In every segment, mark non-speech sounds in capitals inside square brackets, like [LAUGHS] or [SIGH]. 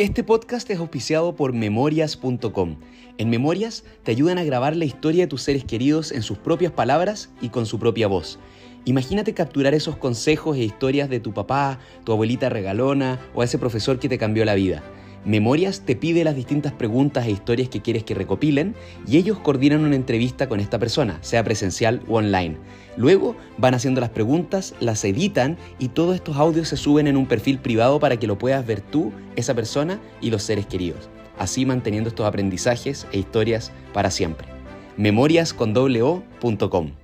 Este podcast es auspiciado por memorias.com. En Memorias te ayudan a grabar la historia de tus seres queridos en sus propias palabras y con su propia voz. Imagínate capturar esos consejos e historias de tu papá, tu abuelita regalona o ese profesor que te cambió la vida. Memorias te pide las distintas preguntas e historias que quieres que recopilen y ellos coordinan una entrevista con esta persona, sea presencial o online. Luego van haciendo las preguntas, las editan y todos estos audios se suben en un perfil privado para que lo puedas ver tú, esa persona y los seres queridos, así manteniendo estos aprendizajes e historias para siempre. memoriasconwO.com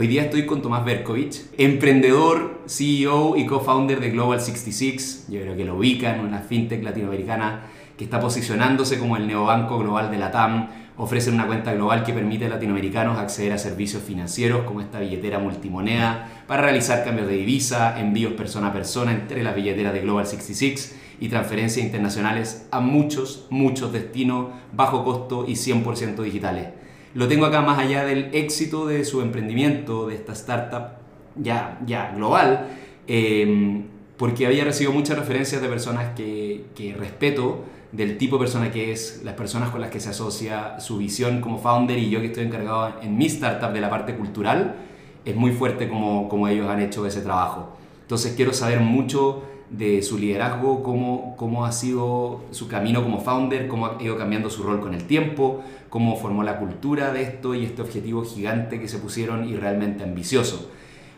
Hoy día estoy con Tomás Berkovich, emprendedor, CEO y co-founder de Global 66. Yo creo que lo ubican, una fintech latinoamericana que está posicionándose como el neobanco global de la TAM. Ofrecen una cuenta global que permite a latinoamericanos acceder a servicios financieros como esta billetera multimoneda para realizar cambios de divisa, envíos persona a persona entre las billeteras de Global 66 y transferencias internacionales a muchos, muchos destinos bajo costo y 100% digitales lo tengo acá más allá del éxito de su emprendimiento, de esta startup ya, ya global, em, porque había recibido muchas referencias de personas que, que, respeto, del tipo de persona que es, las personas con las que se asocia, su visión como founder y yo que estoy encargado en mi startup de la parte cultural, es muy fuerte como, como ellos han hecho ese trabajo. Entonces quiero saber mucho de su liderazgo, cómo, cómo ha sido su camino como founder, cómo ha ido cambiando su rol con el tiempo, cómo formó la cultura de esto y este objetivo gigante que se pusieron y realmente ambicioso.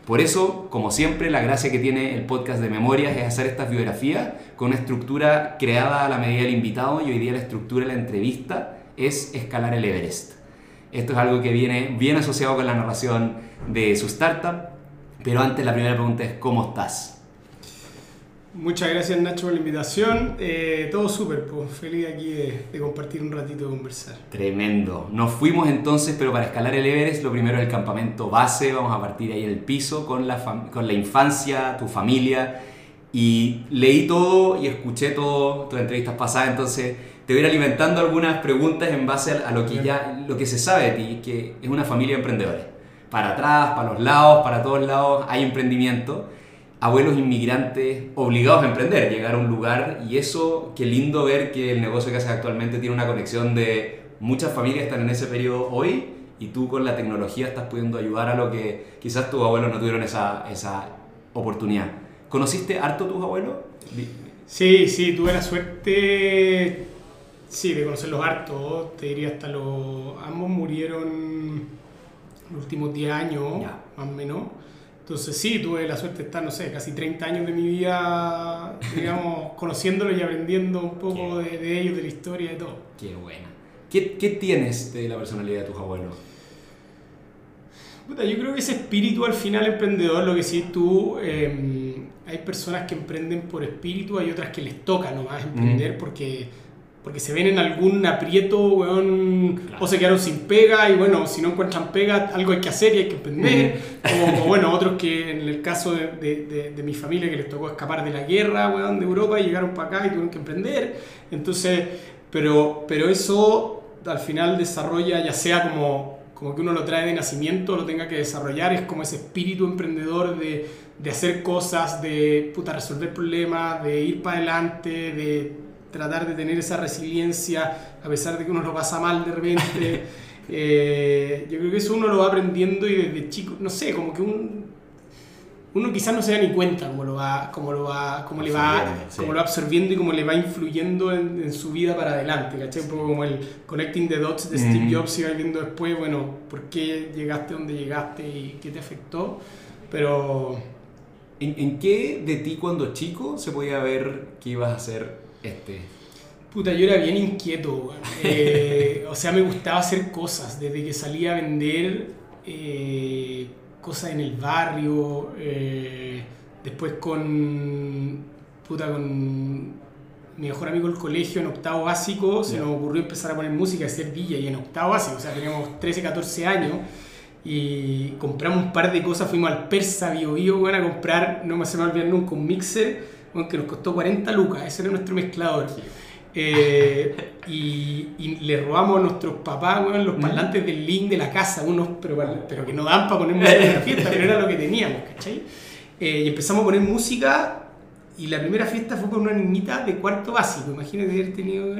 Por eso, como siempre, la gracia que tiene el podcast de Memorias es hacer estas biografías con una estructura creada a la medida del invitado y hoy día la estructura de la entrevista es escalar el Everest. Esto es algo que viene bien asociado con la narración de su startup, pero antes la primera pregunta es ¿cómo estás? Muchas gracias Nacho por la invitación. Eh, todo súper, pues feliz aquí de, compartir un ratito de conversar. Tremendo. Nos fuimos entonces, pero para escalar el Everest, lo primero es el campamento base. Vamos a partir ahí el piso con la, con la infancia, tu familia. Y leí todo y escuché todo, tus entrevistas pasadas, entonces te voy a ir alimentando algunas preguntas en base a, lo que ya lo que se sabe de ti, que es una familia de emprendedores. Para atrás, para los lados, para todos lados hay emprendimiento abuelos inmigrantes obligados a emprender, llegar a un lugar y eso, qué lindo ver que el negocio que haces actualmente tiene una conexión de muchas familias están en ese periodo hoy y tú con la tecnología estás pudiendo ayudar a lo que quizás tus abuelos no tuvieron esa, esa oportunidad. ¿Conociste harto tus abuelos? Sí, sí, tuve la suerte, sí, de conocerlos harto, te diría hasta los, ambos murieron los últimos 10 años, más o menos. Entonces sí, tuve la suerte de estar, no sé, casi 30 años de mi vida, digamos, [LAUGHS] conociéndolos y aprendiendo un poco de, ellos, de la historia y de todo. Qué buena. ¿Qué, ¿Qué, tienes de la personalidad de tus abuelos? Puta, yo creo que ese espíritu al final emprendedor, lo que sí tú, em, hay personas que emprenden por espíritu, hay otras que les toca nomás emprender porque porque se ven en algún aprieto, weón, o se quedaron sin pega y bueno, si no encuentran pega, algo hay que hacer y hay que emprender. o, bueno, [LAUGHS] otros que en el caso de, de, de, mi familia que les tocó escapar de la guerra, weón, de Europa y llegaron para acá y tuvieron que emprender. Entonces, pero, pero eso al final desarrolla, ya sea como, como que uno lo trae de nacimiento, lo tenga que desarrollar, es como ese espíritu emprendedor de, de hacer cosas, de puta, resolver problemas, de ir para adelante, de tratar de tener esa resiliencia a pesar de que uno lo pasa mal de repente. [LAUGHS] Eh, yo creo que eso uno lo va aprendiendo y desde chico, no sé, como que un, uno quizás no se da ni cuenta cómo lo va, cómo lo va, cómo le va, cómo lo va absorbiendo y cómo le va influyendo en, su vida para adelante, ¿cachai? Un poco como el connecting the dots de Steve mm. Jobs y va viendo después, bueno, por qué llegaste donde llegaste y qué te afectó, pero... ¿En, ¿En, qué de ti cuando chico se podía ver que ibas a ser este. Puta, yo era bien inquieto, eh, o sea, me gustaba hacer cosas, desde que salía a vender eh, cosas en el barrio, eh, después con, puta, con mi mejor amigo del colegio en octavo básico, se nos ocurrió empezar a poner música, hacer DJ en octavo básico, o sea, teníamos 13, 14 años y compramos un par de cosas, fuimos al Persa Bio Bio, a comprar, no me se me olvidar nunca, un mixer que nos costó 40 lucas, ese era nuestro mezclador. Eh, y, le robamos a nuestros papás los parlantes del link de la casa, unos, pero, pero que no dan para poner música en la fiesta, pero era lo que teníamos, ¿cachai? Eh, y empezamos a poner música y la primera fiesta fue con una niñita de cuarto básico, imagínate haber tenido...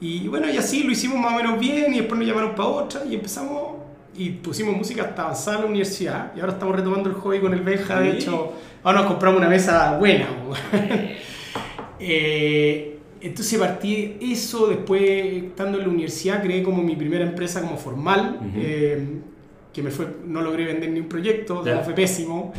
Y bueno, y así lo hicimos más o menos bien y después nos llamaron para otra y empezamos y pusimos música hasta avanzar a la universidad y ahora estamos retomando el hobby con el Benja, de hecho, ahora nos compramos una mesa buena. [LAUGHS] eh, entonces partí eso, después estando en la universidad creé como mi primera empresa como formal, eh, que me fue, no logré vender ni un proyecto, fue pésimo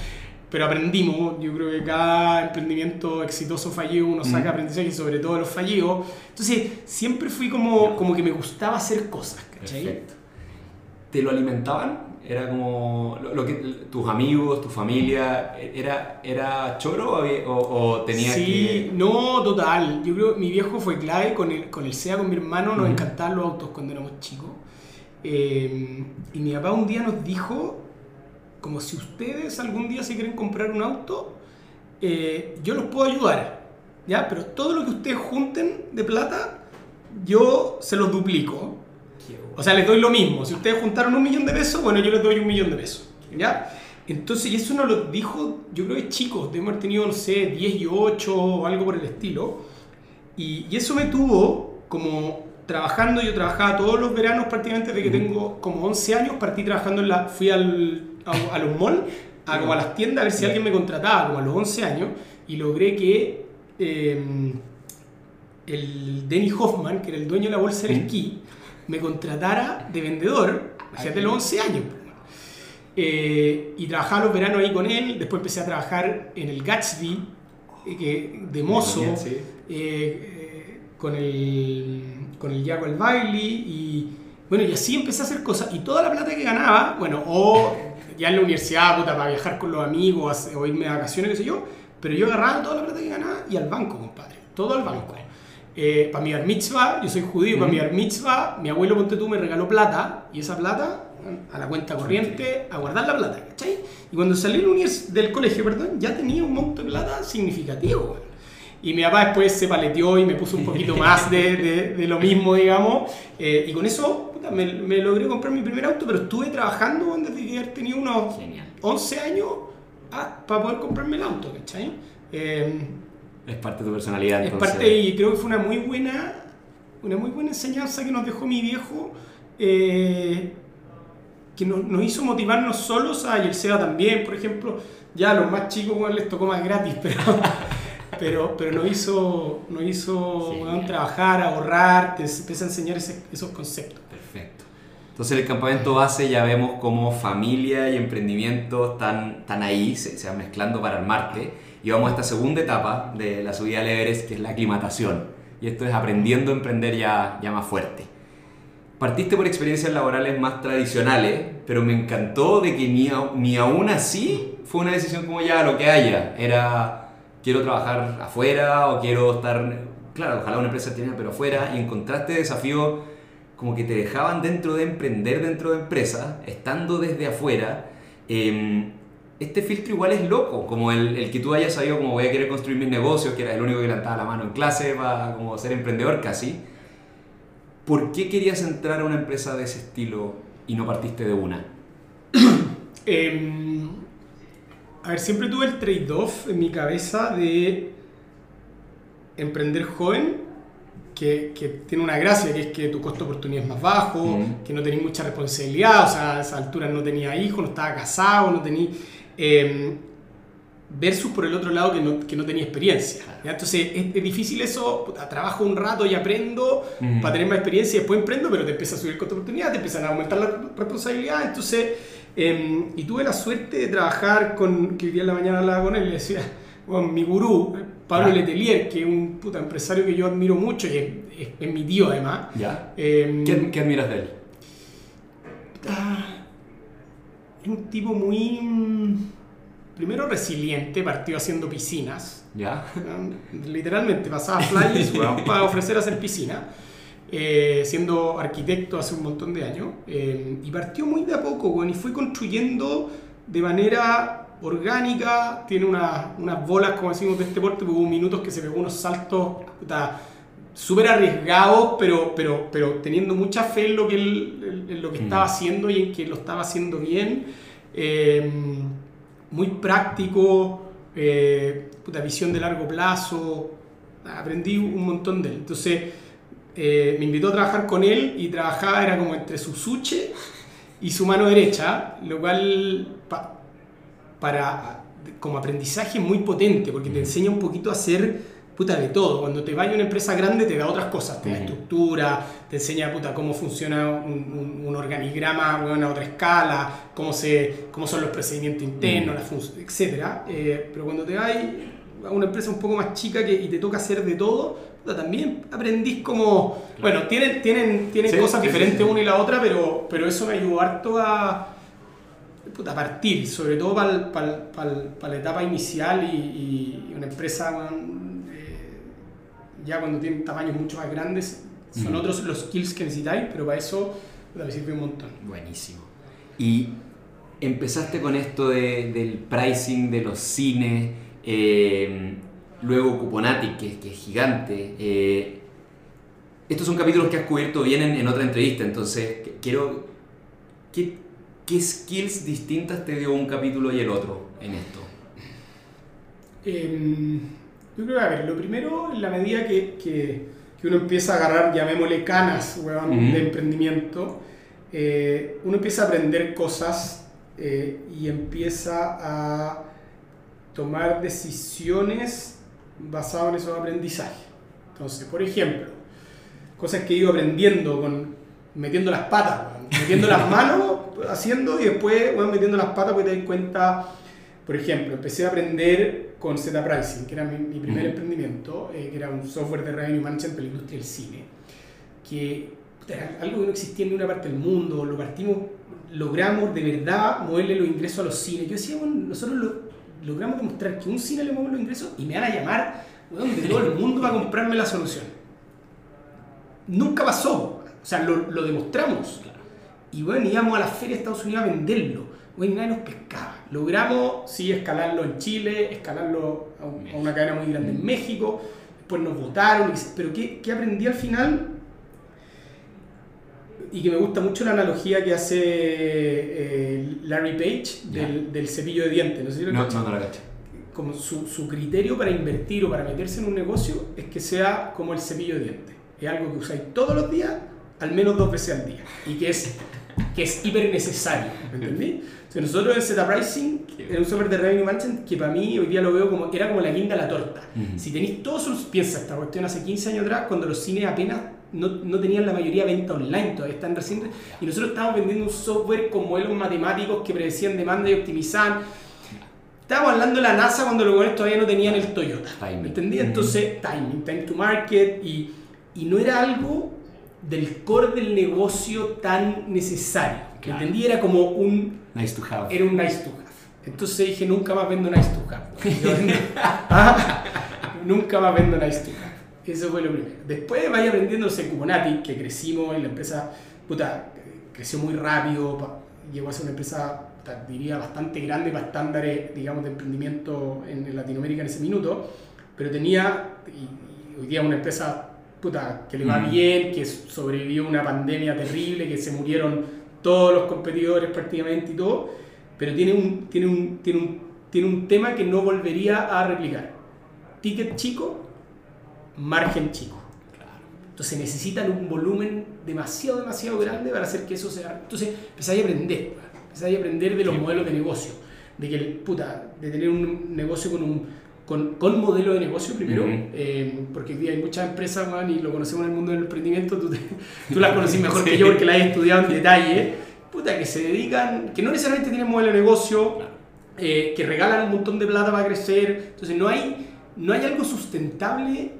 pero aprendimos. Yo creo que cada emprendimiento exitoso fallido uno saca aprendizaje, sobre todo los fallidos. Entonces, siempre fui como, como que me gustaba hacer cosas, ¿cachai? Perfecto. ¿Te lo alimentaban? Era como lo, que tus amigos, tu familia, ¿era, era choro o, o tenía sí, no, total. Yo creo que mi viejo fue clave con el, con el SEA, con mi hermano, nos encantaban los autos cuando éramos chicos. Eh, y mi papá un día nos dijo, como si ustedes algún día se quieren comprar un auto, eh, yo los puedo ayudar, ¿ya? Pero todo lo que ustedes junten de plata, yo se los duplico. O sea, les doy lo mismo. Si ustedes juntaron un millón de pesos, bueno, yo les doy un millón de pesos, ¿ya? Entonces, y eso nos lo dijo, yo creo que chicos, debemos haber tenido, no sé, 10 y 8 o algo por el estilo. Y, y eso me tuvo como trabajando, yo trabajaba todos los veranos prácticamente desde que tengo como 11 años, partí trabajando en la, fui al a, los malls, a, como a las tiendas, a ver si alguien me contrataba, como a los 11 años, y logré que em, el Denny Hoffman, que era el dueño de la bolsa del esquí, me contratara de vendedor, de los 11 años. Eh, y trabajaba los veranos ahí con él, después empecé a trabajar en el Gatsby, eh, de mozo, eh, con el, con el Jaco El Bailey, y bueno, y así empecé a hacer cosas, y toda la plata que ganaba, bueno, o ya en la universidad, puta, para viajar con los amigos o irme de vacaciones, qué sé yo, pero yo agarraba toda la plata que ganaba y al banco, compadre, todo al banco. Eh, para mi bar mitzvah, yo soy judío, para mi bar mitzvah, mi abuelo Ponte tú me regaló plata y esa plata a la cuenta corriente, a guardar la plata, ¿cachai? Y cuando salí del colegio, perdón, ya tenía un monto de plata significativo, y mi papá después se paleteó y me puso un poquito [LAUGHS] más de, de, de lo mismo, digamos. Eh, y con eso me, me, logré comprar mi primer auto, pero estuve trabajando desde que tenía unos 11 años ah, para poder comprarme el auto, ¿cachai? Eh, es parte de tu personalidad. Es parte y creo que fue una muy buena, una muy buena enseñanza que nos dejó mi viejo. Eh, que nos, nos, hizo motivarnos solos, a, y el SEA también, por ejemplo, ya a los más chicos bueno, les tocó más gratis, [LAUGHS] pero, pero, pero nos hizo, nos hizo trabajar, ahorrar, te empieza a enseñar ese, esos conceptos. Entonces en el campamento base ya vemos cómo familia y emprendimiento están, están ahí, se, se van mezclando para armarte. Y vamos a esta segunda etapa de la subida al Everest, que es la aclimatación. Y esto es aprendiendo a emprender ya, ya más fuerte. Partiste por experiencias laborales más tradicionales, pero me encantó de que ni, ni aún así fue una decisión como ya lo que haya. Era, quiero trabajar afuera o quiero estar, claro, ojalá una empresa tenga, pero afuera. Y encontraste desafío como que te dejaban dentro de emprender dentro de empresas, estando desde afuera. Em, este filtro igual es loco, como el, el, que tú hayas sabido como voy a querer construir mis negocios, que era el único que levantaba la mano en clase para como ser emprendedor casi. ¿Por qué querías entrar a una empresa de ese estilo y no partiste de una? [COUGHS] eh, a ver, siempre tuve el trade-off en mi cabeza de emprender joven que, que, tiene una gracia, que es que tu costo de oportunidad es más bajo, que no tenés mucha responsabilidad, o sea, a esa altura no tenía hijos, no estaba casado, no tenía... Eh, versus por el otro lado que no, que no tenía experiencia. Entonces es, difícil eso, trabajo un rato y aprendo para tener más experiencia y después emprendo, pero te empieza a subir el costo de oportunidad, te empiezan a aumentar la responsabilidad, entonces... Eh, y tuve la suerte de trabajar con, que hoy día en la mañana hablaba con él y le decía, bueno, mi gurú, Pablo Letelier, que es un puta empresario que yo admiro mucho y es, mi tío además. Ya. Em, ¿Qué, admiras de él? Ah, un tipo muy. Mm, primero resiliente, partió haciendo piscinas. Ya. [LAUGHS] Literalmente pasaba flyers [LAUGHS] para ofrecer hacer piscina. Eh, siendo arquitecto hace un montón de años. Eh, y partió muy de a poco, bueno, y fue construyendo de manera orgánica, tiene unas bolas, como decimos, de este porte, hubo minutos que se pegó unos saltos súper arriesgados, pero, pero, pero teniendo mucha fe en lo que, él, lo que estaba mm. haciendo y en que lo estaba haciendo bien. Em, muy práctico, eh, puta, visión de largo plazo, aprendí un montón de él. Entonces eh, me invitó a trabajar con él y trabajaba, era como entre su suche y su mano derecha, lo cual para como aprendizaje muy potente, porque te enseña un poquito a hacer puta de todo. Cuando te vaya a una empresa grande te da otras cosas, te da estructura, te enseña puta cómo funciona un, un, organigrama a otra escala, cómo, se, cómo son los procedimientos internos, las etc. Eh, pero cuando te vas a una empresa un poco más chica que, y te toca hacer de todo, también aprendís como... Bueno, tienen, tienen, tienen cosas diferentes una y la otra, pero, pero eso me ayudó harto a, a partir, sobre todo para la etapa inicial y, una empresa ya cuando tienen tamaños mucho más grandes, son otros los skills que necesitáis, pero para eso me sirve un montón. Buenísimo. Y empezaste con esto de, del pricing de los cines. Eh, Luego Cuponatic, que, que es gigante. Eh, estos son capítulos que has cubierto bien en, otra entrevista, entonces quiero... ¿qué, ¿Qué skills distintas te dio un capítulo y el otro en esto? Em, yo creo que, a ver, lo primero, en la medida que, que, que uno empieza a agarrar, llamémosle canas, de emprendimiento, eh, uno empieza a aprender cosas eh, y empieza a tomar decisiones basado en esos aprendizajes. Entonces, por ejemplo, cosas que he ido aprendiendo con metiendo las patas, metiendo las [LAUGHS] manos, haciendo y después bueno, metiendo las patas porque te das cuenta, por ejemplo, empecé a aprender con Z Pricing, que era mi, primer emprendimiento, eh, que era un software de revenue management para la industria del cine, que era algo que no existía en ninguna parte del mundo, lo partimos, logramos de verdad moverle los ingresos a los cines. Yo decía, bueno, nosotros lo, logramos demostrar que un cine le mueve los ingresos y me van a llamar de todo el mundo para comprarme la solución. Nunca pasó, o sea, lo, lo demostramos. Y bueno, íbamos a la feria de Estados Unidos a venderlo. Bueno, nadie nos pescaba. Logramos, sí, escalarlo en Chile, escalarlo a, una cadena muy grande en mm. México. Después nos votaron. Pero ¿qué, ¿qué aprendí al final? y que me gusta mucho la analogía que hace eh, Larry Page del, del, cepillo de dientes. No sé si lo no, no, no lo Como su, su, criterio para invertir o para meterse en un negocio es que sea como el cepillo de dientes. Es algo que usáis todos los días, al menos dos veces al día. Y que es, que es hiper necesario. ¿Me [LAUGHS] entendí? nosotros en Zeta Pricing, en un software de revenue management, que para mí hoy día lo veo como, era como la guinda a la torta. Si tenéis todos sus, piensa esta cuestión hace 15 años atrás, cuando los cines apenas no, no, tenían la mayoría venta online, todavía están recién. Y nosotros estábamos vendiendo un software con modelos matemáticos que predecían demanda y optimizaban. Estábamos hablando de la NASA cuando los jóvenes todavía no tenían el Toyota. ¿Me entendí? Entonces, timing, time to market. Y, y, no era algo del core del negocio tan necesario. ¿Me entendí? Era como un. Nice to have. Era un nice to have. Entonces dije, nunca más vendo nice to have. [LAUGHS] Ah, nunca más vendo nice to have. Eso fue lo primero. Después vaya aprendiendo el Cuponati, que crecimos en la empresa, puta, creció muy rápido, llegó a ser una empresa, diría, bastante grande para estándares, digamos, de emprendimiento en, Latinoamérica en ese minuto, pero tenía, y, hoy día una empresa, puta, que le va mm. bien, que sobrevivió una pandemia terrible, que se murieron todos los competidores prácticamente y todo, pero tiene un, tiene un, tiene un, tiene un tema que no volvería a replicar. Ticket chico, margen chico. Entonces necesitan un volumen demasiado, demasiado grande para hacer que eso sea. Entonces empezáis a aprender, empezáis a aprender de los modelos de negocio, de que, puta, de tener un negocio con un con, con modelo de negocio primero, eh, porque hay muchas empresas, man, y lo conocemos en el mundo del emprendimiento, tú, [LAUGHS] tú las conoces mejor que yo porque las has estudiado en detalle, puta, que se dedican, que no necesariamente tienen modelo de negocio, eh, que regalan un montón de plata para crecer, entonces no hay, no hay algo sustentable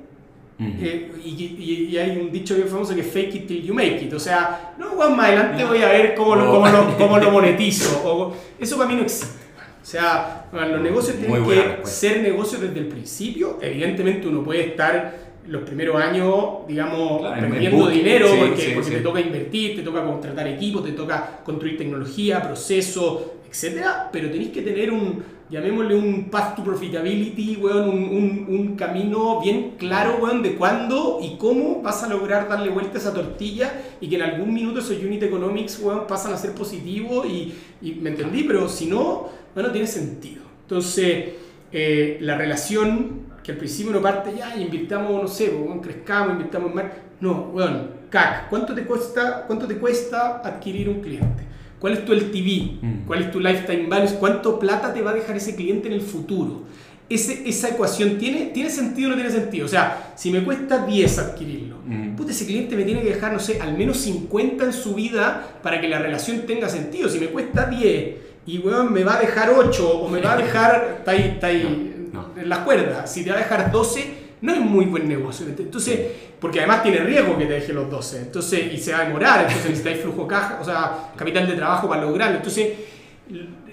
eh, y, hay un dicho bien famoso que fake it till you make it. O sea, no, más adelante voy a ver cómo lo, cómo lo, cómo lo [LAUGHS] monetizo. O, eso para mí no existe. O sea, los negocios tienen que ser negocios desde el principio. Evidentemente uno puede estar los primeros años, digamos, perdiendo dinero porque, porque te toca invertir, te toca contratar equipos, te toca construir tecnología, procesos, etcétera, pero tenéis que tener un, llamémosle un path to profitability, weón, un, un, un, camino bien claro, weón, de cuándo y cómo vas a lograr darle vuelta a esa tortilla y que en algún minuto esos unit economics, weón, pasan a ser positivos y, y, me entendí, pero si no, bueno, tiene sentido. Entonces, eh, la relación que al principio uno parte ya, invirtamos, no sé, pues, crezcamos, invirtamos más. No, bueno, CAC, ¿cuánto te, cuesta, ¿cuánto te cuesta adquirir un cliente? ¿Cuál es tu LTV? Mm. ¿Cuál es tu lifetime value? ¿Cuánto plata te va a dejar ese cliente en el futuro? Ese, esa ecuación tiene, tiene sentido o no tiene sentido. O sea, si me cuesta 10 adquirirlo, Mm. puta, ese cliente me tiene que dejar, no sé, al menos 50 en su vida para que la relación tenga sentido. Si me cuesta 10 y weón, me va a dejar 8 o me va a dejar, está ahí, está ahí No, no. en la cuerda. Si te va a dejar 12, no es muy buen negocio. Entonces, porque además tiene riesgo que te deje los 12. Entonces, y se va a demorar, entonces [LAUGHS] necesitáis flujo caja, o sea, capital de trabajo para lograrlo. Entonces,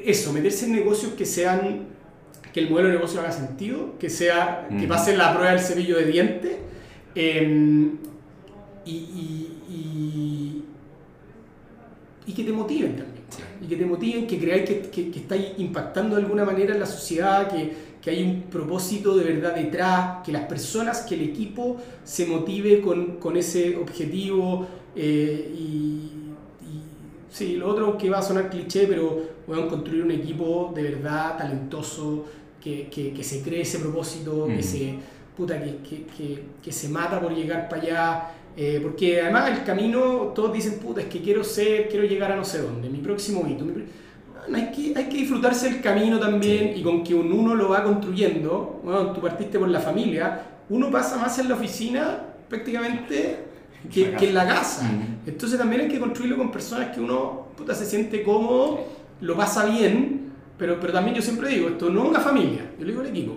eso, meterse en negocios que sean, que el modelo de negocio haga sentido, que sea, que pase la prueba del cepillo de dientes. eh, y, y, y, y que te motiven también. Y que te motiven, que creáis que, que, que estáis impactando de alguna manera en la sociedad, que, que hay un propósito de verdad detrás, que las personas, que el equipo se motive con, con ese objetivo. eh, y, y sí, lo otro que va a sonar cliché, pero bueno, construir un equipo de verdad talentoso, que, que, que se cree ese propósito, que se puta, que, que, se mata por llegar para allá. eh, porque además el camino, todos dicen, puta, es que quiero ser, quiero llegar a no sé dónde, mi próximo hito. mi pr- hay, que, hay que disfrutarse el camino también y con que un uno lo va construyendo. Bueno, tú partiste por la familia, uno pasa más en la oficina prácticamente que, que en la casa. Entonces también hay que construirlo con personas que uno puta, se siente cómodo, lo pasa bien, pero, pero también yo siempre digo, esto no es una familia, yo le digo el equipo.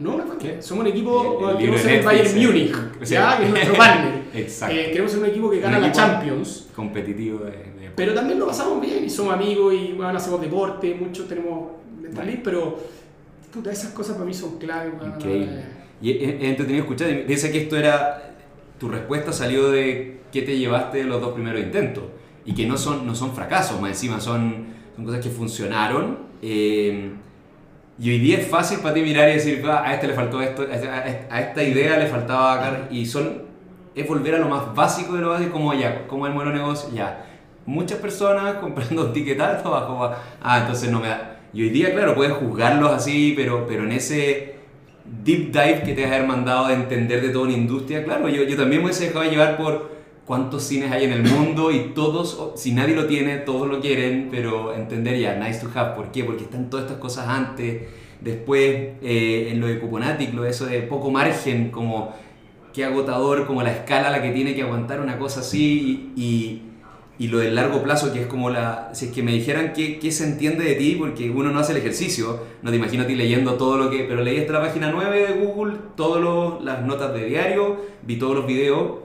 No una familia, somos un equipo, El- el de ser el Bayern. Múnich, que es nuestro [LAUGHS] partner. Exacto. Eh, queremos ser un equipo que gana la Champions. Competitivo de- Pero también lo pasamos bien y somos amigos y bueno, hacemos deporte, muchos tenemos pero puta, esas cosas para mí son clave. Increíble. Y es, entretenido escuchar. Piensa que esto era. Tu respuesta salió de qué te llevaste los dos primeros intentos. Y que no son, no son fracasos, más encima, son, son cosas que funcionaron. eh, y hoy día es fácil para ti mirar y decir, "Ah, a este le faltó esto, a esta- a esta idea le faltaba acá", Y son. Es volver a lo más básico de lo básico, como ya, como el modelo de negocio, ya. Muchas personas [LAUGHS] comprando ticket alto bajo. Ah, entonces no me da. Y hoy día, claro, puedes juzgarlos así, pero, pero en ese deep dive que te has mandado de entender de toda una industria, claro, yo, yo también me hubiese dejado llevar por cuántos cines hay en el mundo y todos, si nadie lo tiene, todos lo quieren, pero entender ya, nice to have, ¿por qué? Porque están todas estas cosas antes, después eh, en lo de Cuponatic, lo de eso de poco margen, como qué agotador, como la escala la que tiene que aguantar una cosa así y, y lo del largo plazo, que es como la, si es que me dijeran qué, qué se entiende de ti, porque uno no hace el ejercicio, no te imagino a ti leyendo todo lo que, pero leí hasta la página 9 de Google, todas las notas de diario, vi todos los videos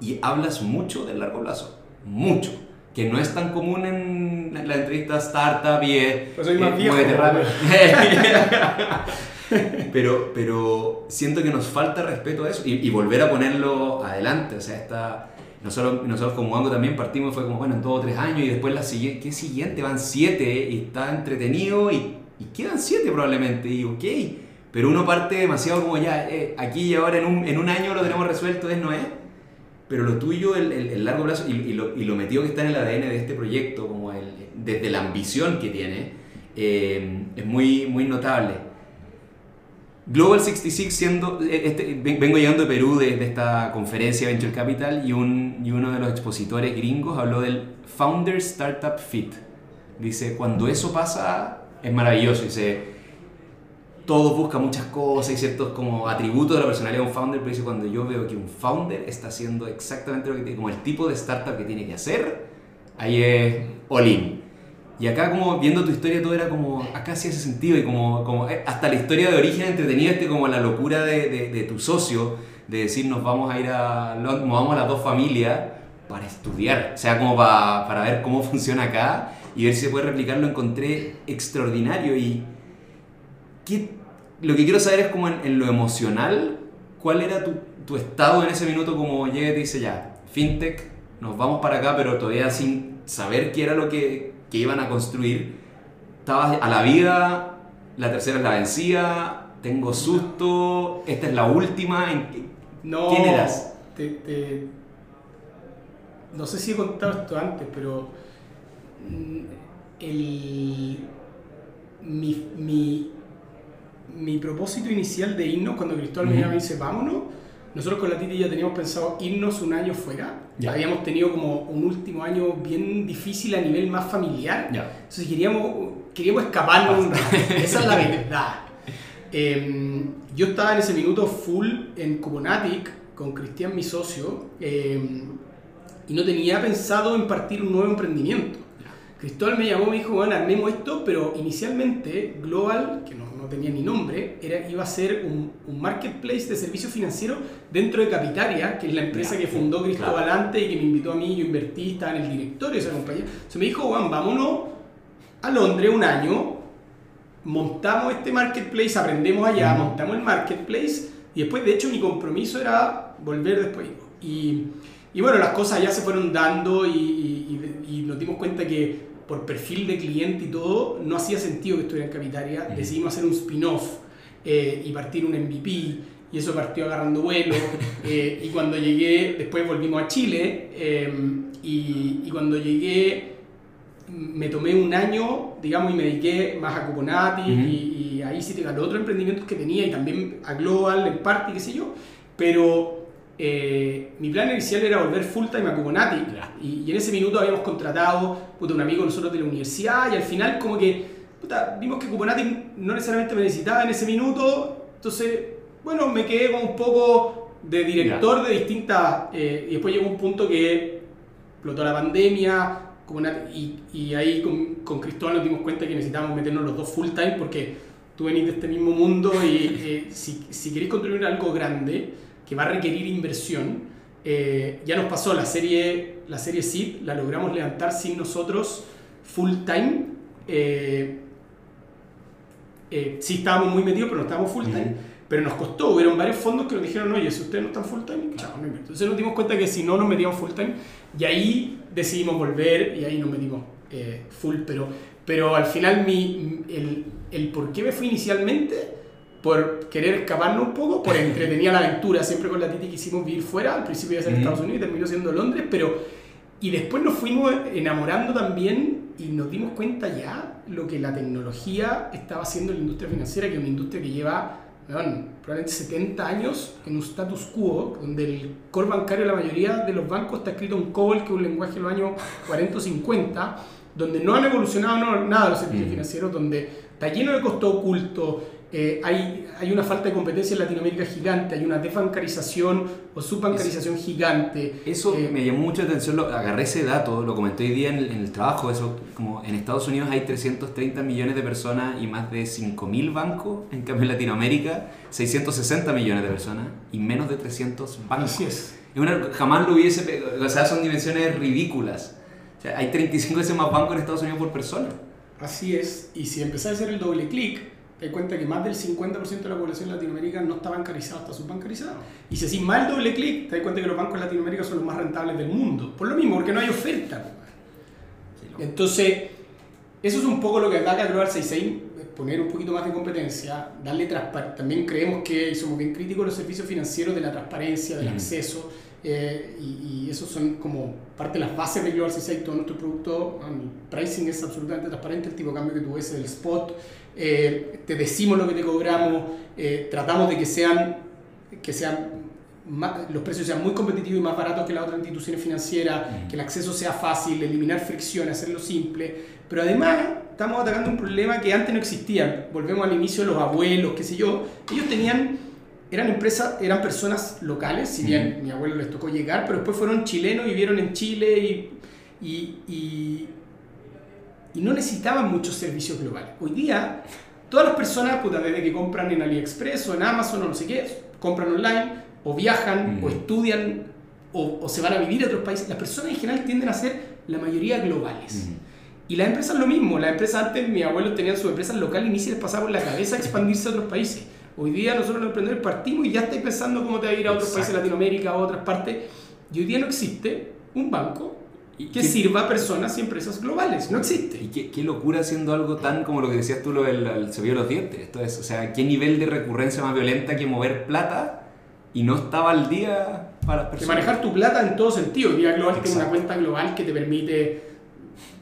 y hablas mucho del largo plazo, mucho, que no es tan común en la entrevista startup y es... Pues soy más eh, viejo, [LAUGHS] pero, pero siento que nos falta respeto a eso y, y volver a ponerlo adelante, o sea, esta... Nosotros, nosotros como Wango también partimos, fue como, bueno, en dos o tres años y después la siguiente, ¿qué siguiente? Van siete y está entretenido y, y quedan siete probablemente y ok, pero uno parte demasiado como ya, eh, aquí y ahora en un, en un año lo tenemos resuelto, es no es, pero lo tuyo, el, el- largo plazo y, y lo, y lo metido que está en el ADN de este proyecto, como el, desde la ambición que tiene, eh, es muy, muy notable. Global 66 siendo, eh, este, ven- vengo llegando de Perú de esta conferencia Venture Capital y, un, y uno de los expositores gringos habló del Founder Startup Fit. Dice, cuando eso pasa es maravilloso. Dice, todos buscan muchas cosas y ciertos como atributos de la personalidad de un founder, pero dice, cuando yo veo que un founder está haciendo exactamente lo que tiene, como el tipo de startup que tiene que hacer, ahí es all in. Y acá como viendo tu historia todo era como, acá sí hace sentido y como, como eh, hasta la historia de origen entretenida, este como la locura de, de, tu socio, de decir nos vamos a ir a, nos vamos a las dos familias para estudiar, o sea, como para, para ver cómo [LAUGHS] funciona acá y ver si se puede replicar, lo encontré extraordinario. Y ¿qué- lo que quiero saber es como en, en lo emocional, ¿cuál era tu, tu estado en ese minuto como llega y te dice ya, fintech, nos vamos para acá, pero todavía sin saber qué era lo que, que iban a construir? Estabas a la vida, la tercera es la vencida, tengo susto, esta es la última, ¿en qué- No, ¿Quién eras? te- te- no sé si he contado esto antes, pero mm, el, mi, mi, mi propósito inicial de irnos, cuando Cristóbal me dice vámonos, nosotros con la Titi ya teníamos pensado irnos un año fuera. Ya. Habíamos tenido como un último año bien difícil a nivel más familiar. Ya. Entonces queríamos, queríamos escaparnos Esa es la verdad. Em, yo estaba en ese minuto full en Kubernetes con Cristian, mi socio, em, y no tenía pensado en partir un nuevo emprendimiento. Cristóbal me llamó y me dijo, bueno, armemos esto, pero inicialmente Global, que no, no tenía ni nombre, era, iba a ser un, un, marketplace de servicios financieros dentro de Capitaria, que es la empresa que fundó Cristóbal antes y que me invitó a mí, yo invertí, estaba en el directorio de esa compañía. Se me dijo, bueno, vámonos a Londres un año, montamos este marketplace, aprendemos allá, montamos el marketplace y después, de hecho, mi compromiso era volver después. Y, y bueno, las cosas ya se fueron dando y, y, y nos dimos cuenta que por perfil de cliente y todo, no hacía sentido que estuviera en Capitaria. Decidimos hacer un spin-off eh, y partir un MVP, y eso partió agarrando vuelo. [LAUGHS] Eh, y cuando llegué, después volvimos a Chile, eh, y, y, cuando llegué, me tomé un año, digamos, y me dediqué más a Cuponati, y, y, ahí sí te ganó otros emprendimientos que tenía, y también a Global, en parte, qué sé yo. Pero eh, mi plan inicial era volver full time a Cuponati y, y, en ese minuto habíamos contratado puta, un amigo nosotros de la universidad y al final como que puta, vimos que Cuponati no necesariamente me necesitaba en ese minuto. Entonces bueno me quedé con un poco de director de distintas eh, y después llegó un punto que explotó la pandemia y, y, ahí con, con, Cristóbal nos dimos cuenta que necesitábamos meternos los dos full time porque tú venís de este mismo mundo y [LAUGHS] eh, si, si queréis construir algo grande que va a requerir inversión. Eh, ya nos pasó la serie, la serie SID, la logramos levantar sin nosotros full time. Eh, eh, sí estábamos muy metidos, pero no estábamos full time. Pero nos costó, hubieron varios fondos que nos dijeron, oye, si ustedes no están full time, chao, no Entonces nos dimos cuenta que si no nos metíamos full time, y ahí decidimos volver y ahí nos metimos full. Pero, pero al final mi, el, el por qué me fui inicialmente por querer escaparnos un poco, por [LAUGHS] entretenía la aventura, siempre con la Titi quisimos vivir fuera, al principio iba a ser Estados Unidos y terminó siendo Londres, pero... Y después nos fuimos enamorando también y nos dimos cuenta ya lo que la tecnología estaba haciendo en la industria financiera, que es una industria que lleva probablemente 70 años en un status quo, donde el core bancario la mayoría de los bancos está escrito en COBOL, que es un lenguaje de los años 40 o 50, donde no han evolucionado nada los servicios financieros, donde está lleno de costo oculto, eh, hay, hay una falta de competencia en Latinoamérica gigante, hay una desbancarización o subbancarización gigante. Eso eh, me llamó mucha atención, lo, agarré ese dato, lo comenté hoy día en el, en el, trabajo, eso como en Estados Unidos hay 330 millones de personas y más de 5.000 bancos, en cambio en Latinoamérica 660 millones de personas y menos de 300 bancos. Así es. Una, jamás lo hubiese, o sea, son dimensiones ridículas. O sea, hay 35 veces más bancos en Estados Unidos por persona. Así es, y si empezás a hacer el doble clic, te das cuenta que más del 50% de la población latinoamericana no está bancarizada, está subbancarizada. Y si haces el doble clic, te das cuenta que los bancos en Latinoamérica son los más rentables del mundo. Por lo mismo, porque no hay oferta. Entonces, eso es un poco lo que ataca Global 66, poner un poquito más de competencia, darle transparencia. También creemos que somos bien críticos los servicios financieros de la transparencia, del acceso. Eh, y, y esos son como parte de las bases de Global 66, todo nuestro producto, el pricing es absolutamente transparente, el tipo de cambio que tú ves es el spot, eh, te decimos lo que te cobramos, eh, tratamos de que sean, que sean los precios sean muy competitivos y más baratos que las otras instituciones financieras, que el acceso sea fácil, eliminar fricción, hacerlo simple, pero además estamos atacando un problema que antes no existía. Volvemos al inicio de los abuelos, qué sé yo. Ellos tenían, eran empresas, eran personas locales, si bien mi abuelo les tocó llegar, pero después fueron chilenos y vivieron en Chile y, y y no necesitaban muchos servicios globales. Hoy día, todas las personas, puta, desde que compran en AliExpress o en Amazon o no sé qué, compran online, o viajan, o estudian, o, o, se van a vivir a otros países, las personas en general tienden a ser la mayoría globales. Y las empresas lo mismo, las empresas antes, mis abuelos tenían su empresa local y ni se les pasaba por la cabeza [LAUGHS] expandirse a otros países. Hoy día nosotros los emprendedores partimos y ya estáis pensando cómo te va a ir a otros países de Latinoamérica o a otras partes. Y hoy día no existe un banco que sirva a personas y empresas globales. No existe. Y qué, qué, locura haciendo algo tan como lo que decías tú, lo del el cepillo de los dientes. Esto es, o sea, qué nivel de recurrencia más violenta que mover plata y no estaba al día para personas. De manejar tu plata en todo sentido. Día Global tiene una cuenta global que te permite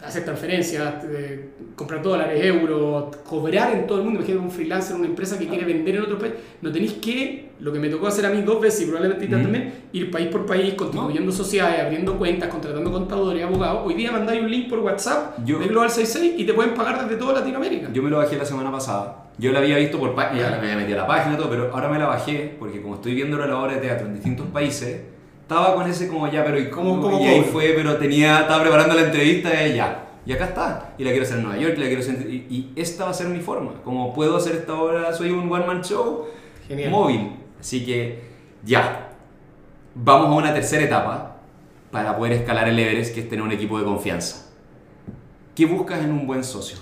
hacer transferencias, eh, comprar dólares, euros, cobrar en todo el mundo. Imagínate un freelancer, una empresa que quiere vender en otro país. No tenéis que, lo que me tocó hacer a mí dos veces y probablemente ti también, ir país por país, constituyendo sociedades, abriendo cuentas, contratando contadores, abogados. Hoy día mandáis un link por WhatsApp Yo- de Global 66 y te pueden pagar desde toda Latinoamérica. Yo me lo bajé la semana pasada. Yo la había visto por página, ya me había metido a la página y todo, pero ahora me la bajé porque como estoy viendo la obra de teatro en distintos países, estaba con ese como ya, pero ¿y ¿Cómo- cómo? cómo y ahí fue, pero tenía, estaba preparando la entrevista y ya. Y acá está. Y la quiero hacer en Nueva York, y la quiero hacer... Y, y esta va a ser mi forma. Como puedo hacer esta obra, soy un one-man show Genial. móvil. Así que ya. Vamos a una tercera etapa para poder escalar el Everest, que es tener un equipo de confianza. ¿Qué buscas en un buen socio?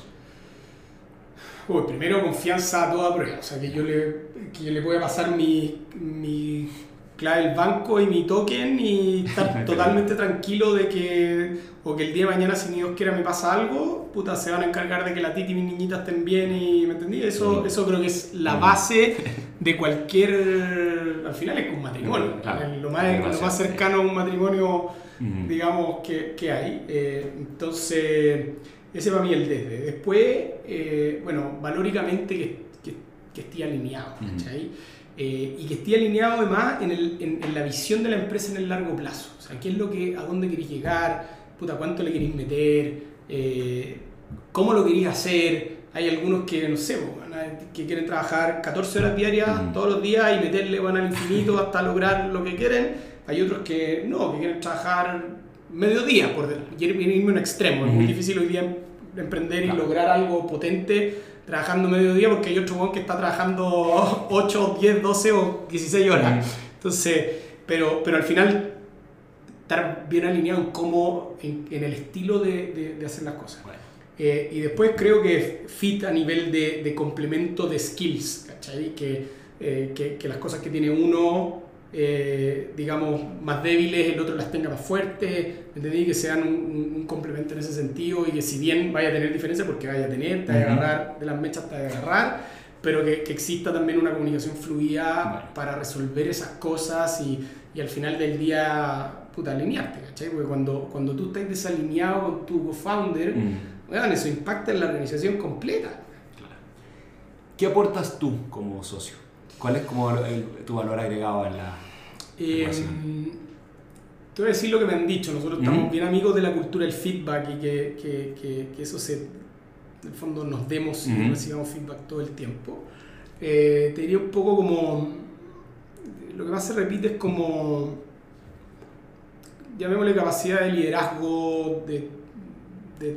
Uy, primero confianza a toda prueba, o sea, que yo le, que yo le pueda pasar mi, mi clave del banco y mi token y estar [LAUGHS] totalmente tranquilo de que, o que el día de mañana, si ni Dios quiera, me pasa algo, puta, se van a encargar de que la titi y mis niñitas estén bien y, ¿me entendí? Eso, Mm. eso creo que es la Mm. base [LAUGHS] de cualquier, al final es un matrimonio, Claro. lo, más, lo más cercano a un matrimonio Ujú. digamos, que, que hay. Eh, entonces, ese para mí el desde. Después, eh, bueno, valóricamente que, que, que esté alineado, Ujú. ¿cachai? Eh, y que esté alineado además en, el, en, en la visión de la empresa en el largo plazo. O sea, qué es lo que, a dónde queréis llegar, puta, cuánto le queréis meter, eh, cómo lo queréis hacer. Hay algunos que, no sé, que quieren trabajar 14 horas diarias Ujú. todos los días y meterle van al infinito [LAUGHS] hasta lograr lo que quieren. Hay otros que no, que quieren trabajar mediodía, por quieren irme a un extremo. Es muy difícil hoy día em- emprender y Claro. lograr algo potente trabajando mediodía porque hay otro que está trabajando 8, 10, 12 o 16 horas. Ujú. Entonces, pero, pero al final estar bien alineado en cómo, en, en el estilo de, de- de hacer las cosas. Bueno. Eh, y después creo que fit a nivel de, de complemento de skills, ¿cachai? Que, eh, que, que las cosas que tiene uno, eh, digamos, más débiles, el otro las tenga más fuertes, ¿me entendí? Que sean un, complemento en ese sentido y que si bien vaya a tener diferencia, porque vaya a tener, te vaya a Ujú. agarrar de las mechas, te a agarrar, pero que, que exista también una comunicación fluida para resolver esas cosas y, y al final del día, puta, alinearte, ¿cachai? Porque cuando, cuando tú estás desalineado con tu co-founder, eso impacta en la organización completa. Claro. ¿Qué aportas tú como socio? ¿Cuál es como el- tu valor agregado en la Eh, te voy a decir lo que me han dicho. Nosotros Ujú. estamos bien amigos de la cultura del feedback y que, que, que, que eso se, en el fondo nos demos y Ujú. recibamos feedback todo el tiempo. Eh, te diría un poco como. Lo que más se repite es como. Llamémosle capacidad de liderazgo, de, de,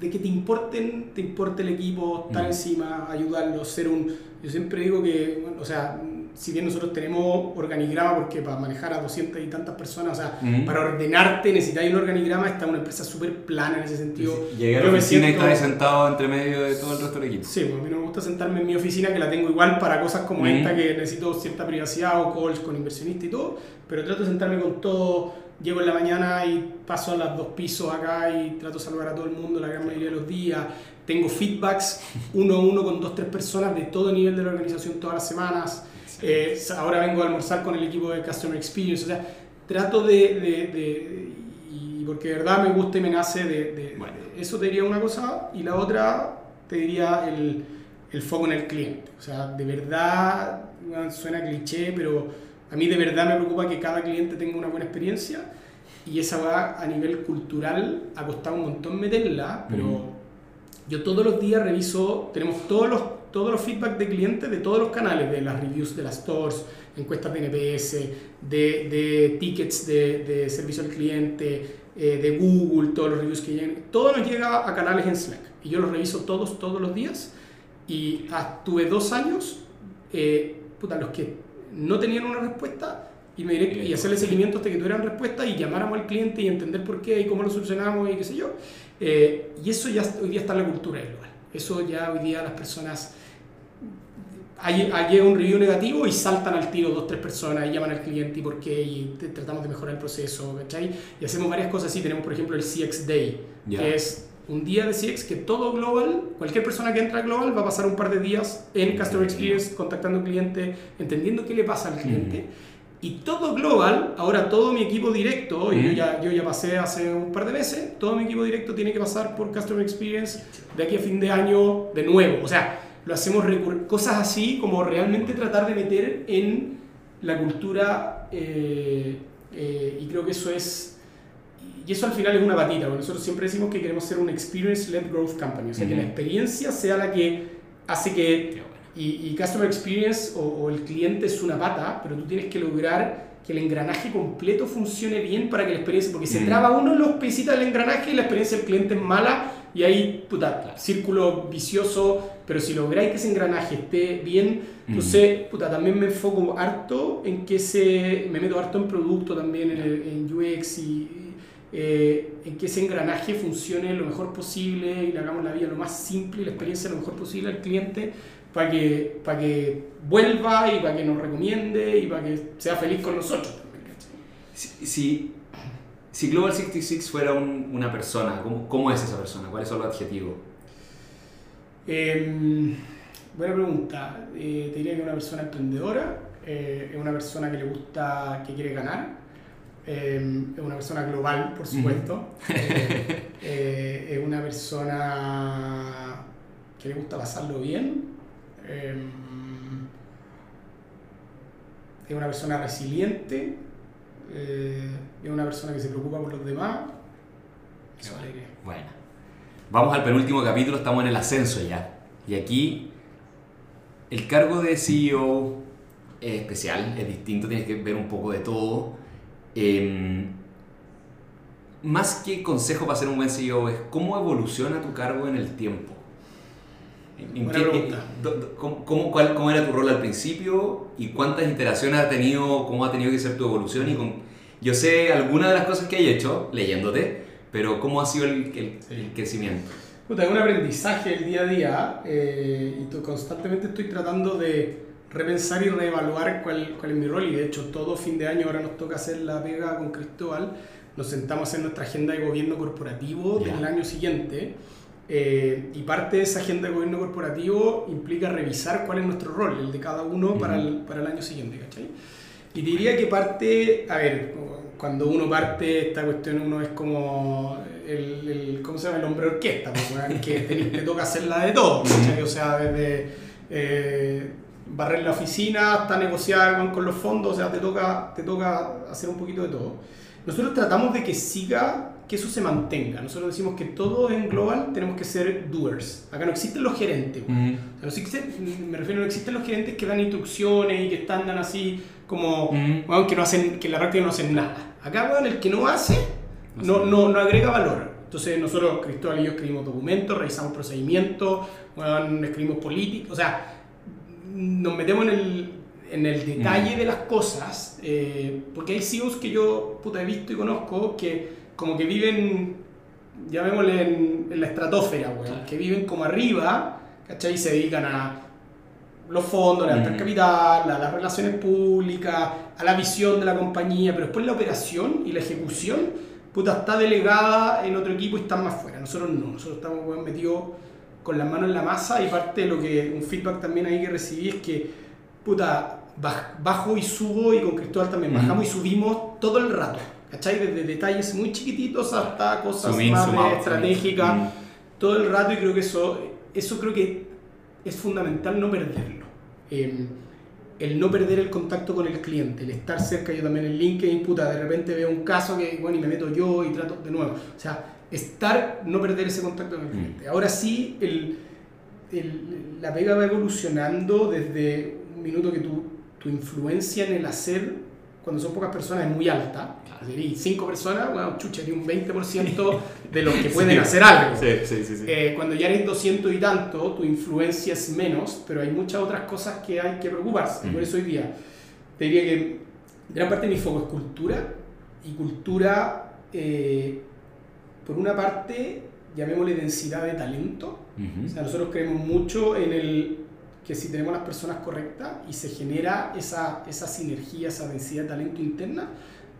de que te importen, te importe el equipo, estar Ujú. encima, ayudarlos, ser un... Yo siempre digo que, bueno, o sea, si bien nosotros tenemos organigrama, porque para manejar a 200 y tantas personas, o sea, Ujú. para ordenarte necesitáis un organigrama, está una empresa súper plana en ese sentido. Llegué a la oficina y siento- estaba ahí sentado entre medio de todo el resto del equipo. Sí, pues a mí no me gusta sentarme en mi oficina, que la tengo igual para cosas como Ujú. esta, que necesito cierta privacidad o calls con inversionistas y todo, pero trato de sentarme con todo. Llego en la mañana y paso a los dos pisos acá y trato de saludar a todo el mundo la gran mayoría de los días. Tengo feedbacks uno a uno con dos, tres personas de todo nivel de la organización todas las semanas. Eh, ahora vengo a almorzar con el equipo de Customer Experience. O sea, trato de, de- de- y porque de verdad me gusta y me nace de, de- Bueno. eso te diría una cosa y la otra te diría el, el foco en el cliente. O sea, de verdad, suena cliché, pero a mí de verdad me preocupa que cada cliente tenga una buena experiencia y esa va a nivel cultural ha costado un montón meterla, pero yo todos los días reviso, tenemos todos los, todos los feedback de clientes de todos los canales, de las reviews de las stores, encuestas de NPS, de, de tickets de, de servicio al cliente, eh, de Google, todos los reviews que llegan, todo nos llega a canales en Slack y yo los reviso todos, todos los días y ah, tuve dos años, eh, puta, los que no tenían una respuesta y, me direct- y hacerle seguimiento hasta que tuvieran respuesta y llamáramos al cliente y entender por qué y cómo lo solucionamos y qué sé yo. Eh, y eso ya hoy día está en la cultura del lugar. Eso ya hoy día las personas hay, un review negativo y saltan al tiro dos, tres personas y llaman al cliente y por qué y te- tratamos de mejorar el proceso, ¿cachai? Y hacemos varias cosas así. Tenemos, por ejemplo, el CX Day, que es un día de CX que todo Global, cualquier persona que entra a Global va a pasar un par de días en Customer Experience, contactando al cliente, entendiendo qué le pasa al cliente. Y todo global, ahora todo mi equipo directo, y yo ya, yo ya pasé hace un par de meses, todo mi equipo directo tiene que pasar por Customer Experience de aquí a fin de año de nuevo. O sea, lo hacemos cosas así como realmente tratar de meter en la cultura eh, eh, y creo que eso es y eso al final es una patita porque nosotros siempre decimos que queremos ser un experience led growth company o sea que la experiencia sea la que hace que y, y customer experience o, el cliente es una pata pero tú tienes que lograr que el engranaje completo funcione bien para que la experiencia porque se traba uno en los pesitas del engranaje y la experiencia del cliente es mala y ahí, puta, círculo vicioso, pero si lográis que ese engranaje esté bien, entonces, puta, también me enfoco harto en que se, me meto harto en producto también, en, en UX y eh, en que ese engranaje funcione lo mejor posible y le hagamos la vida lo más simple y la experiencia lo mejor posible al cliente para que, para que vuelva y para que nos recomiende y para que sea feliz con nosotros. Sí, si Global 66 fuera una persona, ¿cómo, ¿cómo, es esa persona? ¿Cuáles son los adjetivos? Em, buena pregunta. Eh, te diría que es una persona emprendedora, eh, es una persona que le gusta, que quiere ganar, es una persona global, por supuesto, [LAUGHS] eh, es una persona que le gusta pasarlo bien, em, es una persona resiliente, eh, es una persona que se preocupa por los demás. bueno. Vamos al penúltimo capítulo, estamos en el ascenso ya. Y aquí el cargo de CEO es especial, es distinto, tienes que ver un poco de todo. Em, más que consejo para ser un buen CEO es cómo evoluciona tu cargo en el tiempo. ¿En qué, cómo, cuál, ¿Cómo era tu rol al principio y cuántas iteraciones ha tenido, cómo ha tenido que ser tu evolución? y con, Yo sé algunas de las cosas que hay hecho leyéndote, pero ¿cómo ha sido el, el, crecimiento? Puta, un aprendizaje el día a día eh, y constantemente estoy tratando de repensar y reevaluar cuál, cuál es mi rol y de hecho todo fin de año ahora nos toca hacer la pega con Cristóbal, nos sentamos en nuestra agenda de gobierno corporativo del año siguiente eh, y parte de esa agenda de gobierno corporativo implica revisar cuál es nuestro rol, el de cada uno para, el, para el año siguiente, ¿cachai? Y diría que parte, a ver, cuando uno parte esta cuestión, uno es como el, el ¿cómo se llama? El hombre orquesta, pues, que te, toca hacerla de todo, ¿cachai? O sea, desde eh, barrer la oficina hasta negociar con, los fondos, o sea, te toca, te toca hacer un poquito de todo. Nosotros tratamos de que siga que eso se mantenga. Nosotros decimos que todos en global tenemos que ser doers. Acá no existen los gerentes. no existen, me refiero, no existen los gerentes que dan instrucciones y que están así como, que, no hacen, que en la práctica no hacen nada. Acá, bueno, el que no hace, no, no, no, agrega valor. Entonces nosotros, Cristóbal y yo, escribimos documentos, revisamos procedimientos, bueno, escribimos políticas, o sea, nos metemos en el, en el detalle de las cosas, eh, porque hay CEOs que yo puta, he visto y conozco que como que viven, llamémosle en, en la estratosfera, que viven como arriba, ¿cachai? Y se dedican a los fondos, a la capital, a las relaciones públicas, a la visión de la compañía, pero después la operación y la ejecución, puta, está delegada en otro equipo y están más fuera. Nosotros no, nosotros estamos metidos con las manos en la masa y parte de lo que, un feedback también ahí que recibí es que, puta, bajo y subo y con Cristóbal también bajamos y subimos todo el rato. ¿cachai? Desde detalles muy chiquititos hasta cosas más estratégicas, todo el rato y creo que eso, eso creo que es fundamental no perderlo. Em, el no perder el contacto con el cliente, el estar cerca, yo también en LinkedIn, puta, de repente veo un caso que, bueno, y me meto yo y trato de nuevo. O sea, estar, no perder ese contacto con el mm. cliente. Ahora sí, el, el, la pega va evolucionando desde un minuto que tu, tu influencia en el hacer cuando son pocas personas es muy alta. Y cinco personas, bueno, chucha, hay un 20% [LAUGHS] de los que pueden hacer algo. Sí, sí, sí, eh, cuando ya eres 200 y tanto, tu influencia es menos, pero hay muchas otras cosas que hay que preocuparse. Por eso hoy día te diría que gran parte de mi foco es cultura. Y cultura, eh, por una parte, llamémosle densidad de talento. O sea, nosotros creemos mucho en el que si tenemos las personas correctas y se genera esa, esa sinergia, esa densidad de talento interna,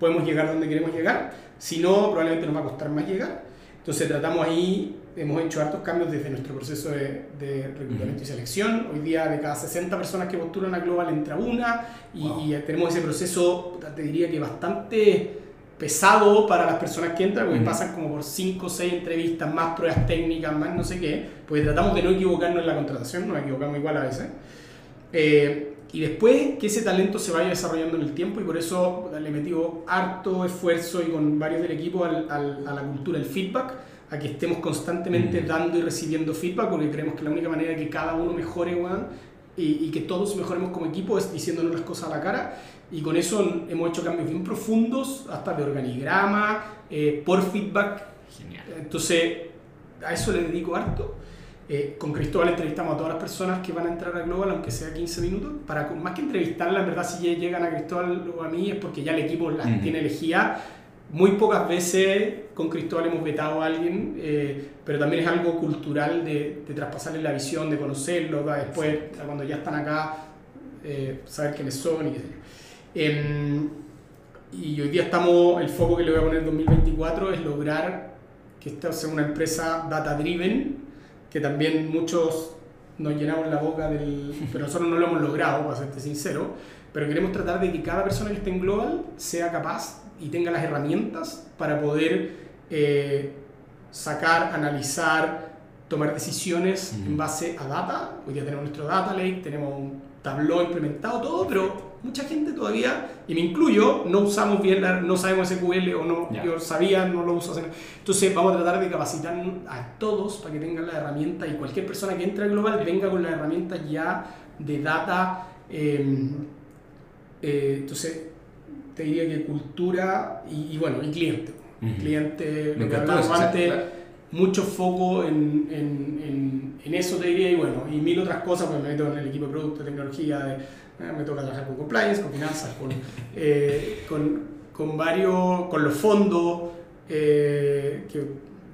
podemos llegar donde queremos llegar. Si no, probablemente nos va a costar más llegar. Entonces tratamos ahí hemos hecho hartos cambios desde nuestro proceso de, de reclutamiento y selección. Hoy día de cada 60 personas que postulan a Global entra una y, y tenemos ese proceso, te diría que bastante pesado para las personas que entran, porque pasan como por 5 o 6 entrevistas, más pruebas técnicas, más no sé qué, pues tratamos de no equivocarnos en la contratación, nos equivocamos igual a veces. Eh, y después que ese talento se vaya desarrollando en el tiempo y por eso le metimos harto esfuerzo y con varios del equipo al, al, a la cultura, el feedback, a que estemos constantemente dando y recibiendo feedback porque creemos que la única manera de que cada uno mejore y, y, que todos mejoremos como equipo es diciéndonos las cosas a la cara y con eso hemos hecho cambios bien profundos, hasta de organigrama, eh, por feedback. Genial. Entonces, a eso le dedico harto. Eh, con Cristóbal entrevistamos a todas las personas que van a entrar a Global, aunque sea 15 minutos. Para, más que entrevistarla, en verdad, si llegan a Cristóbal o a mí, es porque ya el equipo las tiene elegida. Muy pocas veces con Cristóbal hemos vetado a alguien, eh, pero también es algo cultural de, de traspasarles la visión, de conocerlos, después, cuando ya están acá, eh, saber quiénes son y qué sé yo. Eh, y hoy día estamos, el foco que le voy a poner en 2024 es lograr que esta sea una empresa data driven, que también muchos nos llenamos la boca del... [LAUGHS] pero nosotros no lo hemos logrado, para serte sincero, pero queremos tratar de que cada persona que esté en Global sea capaz y tenga las herramientas para poder eh, sacar, analizar, tomar decisiones en base a data. Hoy día tenemos nuestro data lake, tenemos un Tableau implementado, todo, pero mucha gente todavía, y me incluyo, no usamos bien, la, no sabemos SQL o no, yo sabía, no lo uso. Entonces vamos a tratar de capacitar a todos para que tengan la herramienta y cualquier persona que entre a Global venga con las herramientas ya de data. Em, eh, entonces te diría que cultura y, bueno, y cliente. Cliente, lo que hablamos antes, mucho foco en, en, en, eso te diría y bueno, y mil otras cosas, pues me meto en el equipo de producto, de tecnología, de eh, me toca trabajar con compliance, con finanzas, con, [LAUGHS] eh, con, con, varios, con los fondos, eh, que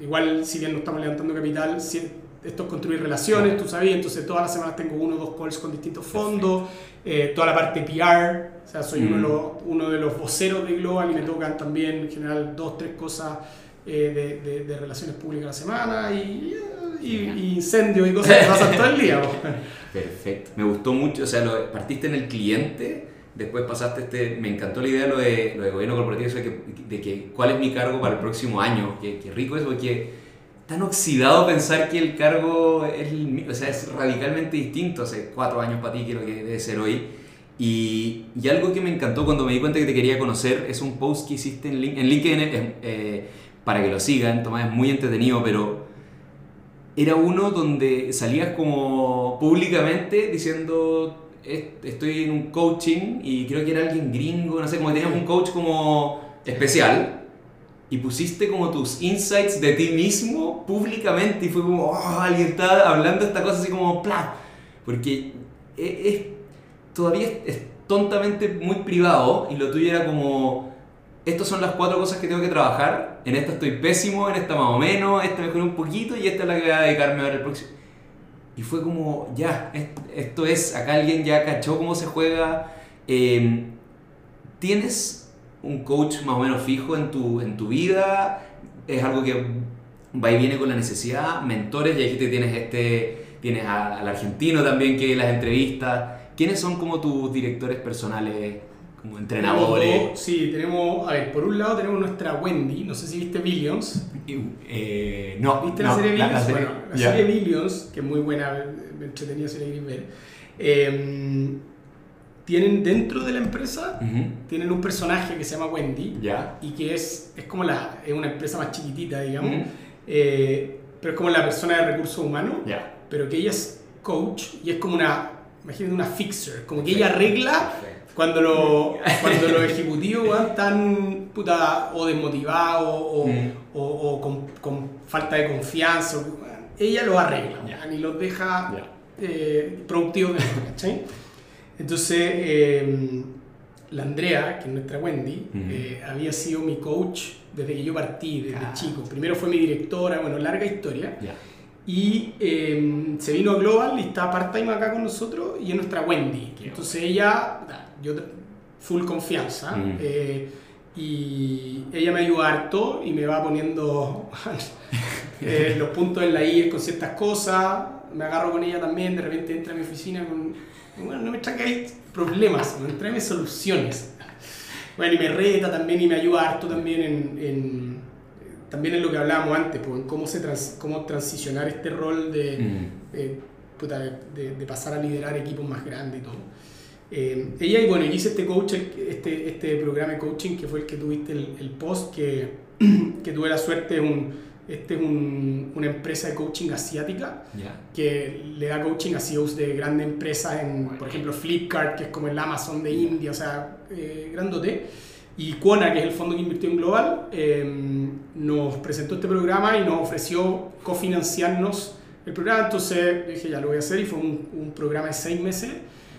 igual si bien no estamos levantando capital, esto es construir relaciones, tú sabes, entonces todas las semanas tengo uno o dos calls con distintos fondos, toda la parte PR, o sea, soy uno, de mm. los, uno de los voceros de Global y me tocan también en general dos, tres cosas de, de, de, relaciones públicas a la semana y, y, incendios y cosas que pasan todo el día. [LAUGHS] Perfecto. Me gustó mucho, o sea, lo, partiste en el cliente, después pasaste este, me encantó la idea lo de, lo de gobierno corporativo, de que, de que cuál es mi cargo para el próximo año, que, rico es porque tan oxidado pensar que el cargo es, o sea, es radicalmente distinto hace cuatro años para ti que lo que debe ser hoy. Y, y, algo que me encantó cuando me di cuenta que te quería conocer es un post que hiciste en, en LinkedIn, eh, eh, para que lo sigan, Tomás, es muy entretenido, pero era uno donde salías como públicamente diciendo estoy en un coaching y creo que era alguien gringo, no sé, como que tenías un coach como especial y pusiste como tus insights de ti mismo públicamente y fue como, oh, alguien está hablando esta cosa así como, ¡plá! Porque e, es, todavía es tontamente muy privado y lo tuyo era como estas son las cuatro cosas que tengo que trabajar, en esta estoy pésimo, en esta más o menos, esta mejor un poquito y esta es la que voy a dedicarme a ver el próximo. Y fue como, ya, esto es, acá alguien ya cachó cómo se juega. Em, ¿Tienes un coach más o menos fijo en tu, en tu vida? ¿Es algo que va y viene con la necesidad? ¿Mentores? Y aquí te tienes, este, tienes al argentino también que las entrevistas. ¿Quiénes son como tus directores personales como entrenadores. sí, tenemos, a ver, por un lado tenemos nuestra Wendy, no sé si viste Billions. Eh, no, ¿Viste la serie Billions? bueno, la serie Billions, que es muy buena, me entretenía la ver. Eh, tienen dentro de la empresa, tienen un personaje que se llama Wendy, ya y que es, es como la, es una empresa más chiquitita, digamos, eh, pero es como la persona de recursos humanos, pero que ella es coach y es como una, imagínate una fixer, como que ella arregla cuando, lo, cuando los ejecutivos están puta, o desmotivados o, mm. o, o con, con, falta de confianza, ella los arregla ni los deja eh, productivos. Entonces, eh, la Andrea, que es nuestra Wendy, eh, había sido mi coach desde que yo partí, desde ah. chico. Primero fue mi directora, bueno, larga historia. Y se vino a Global y está part-time acá con nosotros y es nuestra Wendy. Entonces ella yo full confianza. Mm. Eh, y ella me ayuda harto y me va poniendo [LAUGHS] eh, [LAUGHS] los puntos en la I con ciertas cosas, me agarro con ella también, de repente entra a mi oficina con, bueno, no me traigáis problemas, no tráeme soluciones. Bueno, y me reta también y me ayuda harto también en, en también en lo que hablábamos antes, pues, en cómo, se trans, cómo transicionar este rol de, Mm. eh, puta, de, de pasar a liderar equipos más grandes y todo. Eh, ella, y bueno, yo hice este, coach, este, este programa de coaching que fue el que tuviste el, el post, que, [CLEARS THROAT] que tuve la suerte, un, este es un, una empresa de coaching asiática Ya. que le da coaching a CEOs de grandes empresas, en, por ejemplo Flipkart, que es como el Amazon de India, o sea, eh, grandote. Y Quona, que es el fondo que invirtió en Global, eh, nos presentó este programa y nos ofreció cofinanciarnos el programa. Entonces dije, ya lo voy a hacer y fue un, un programa de seis meses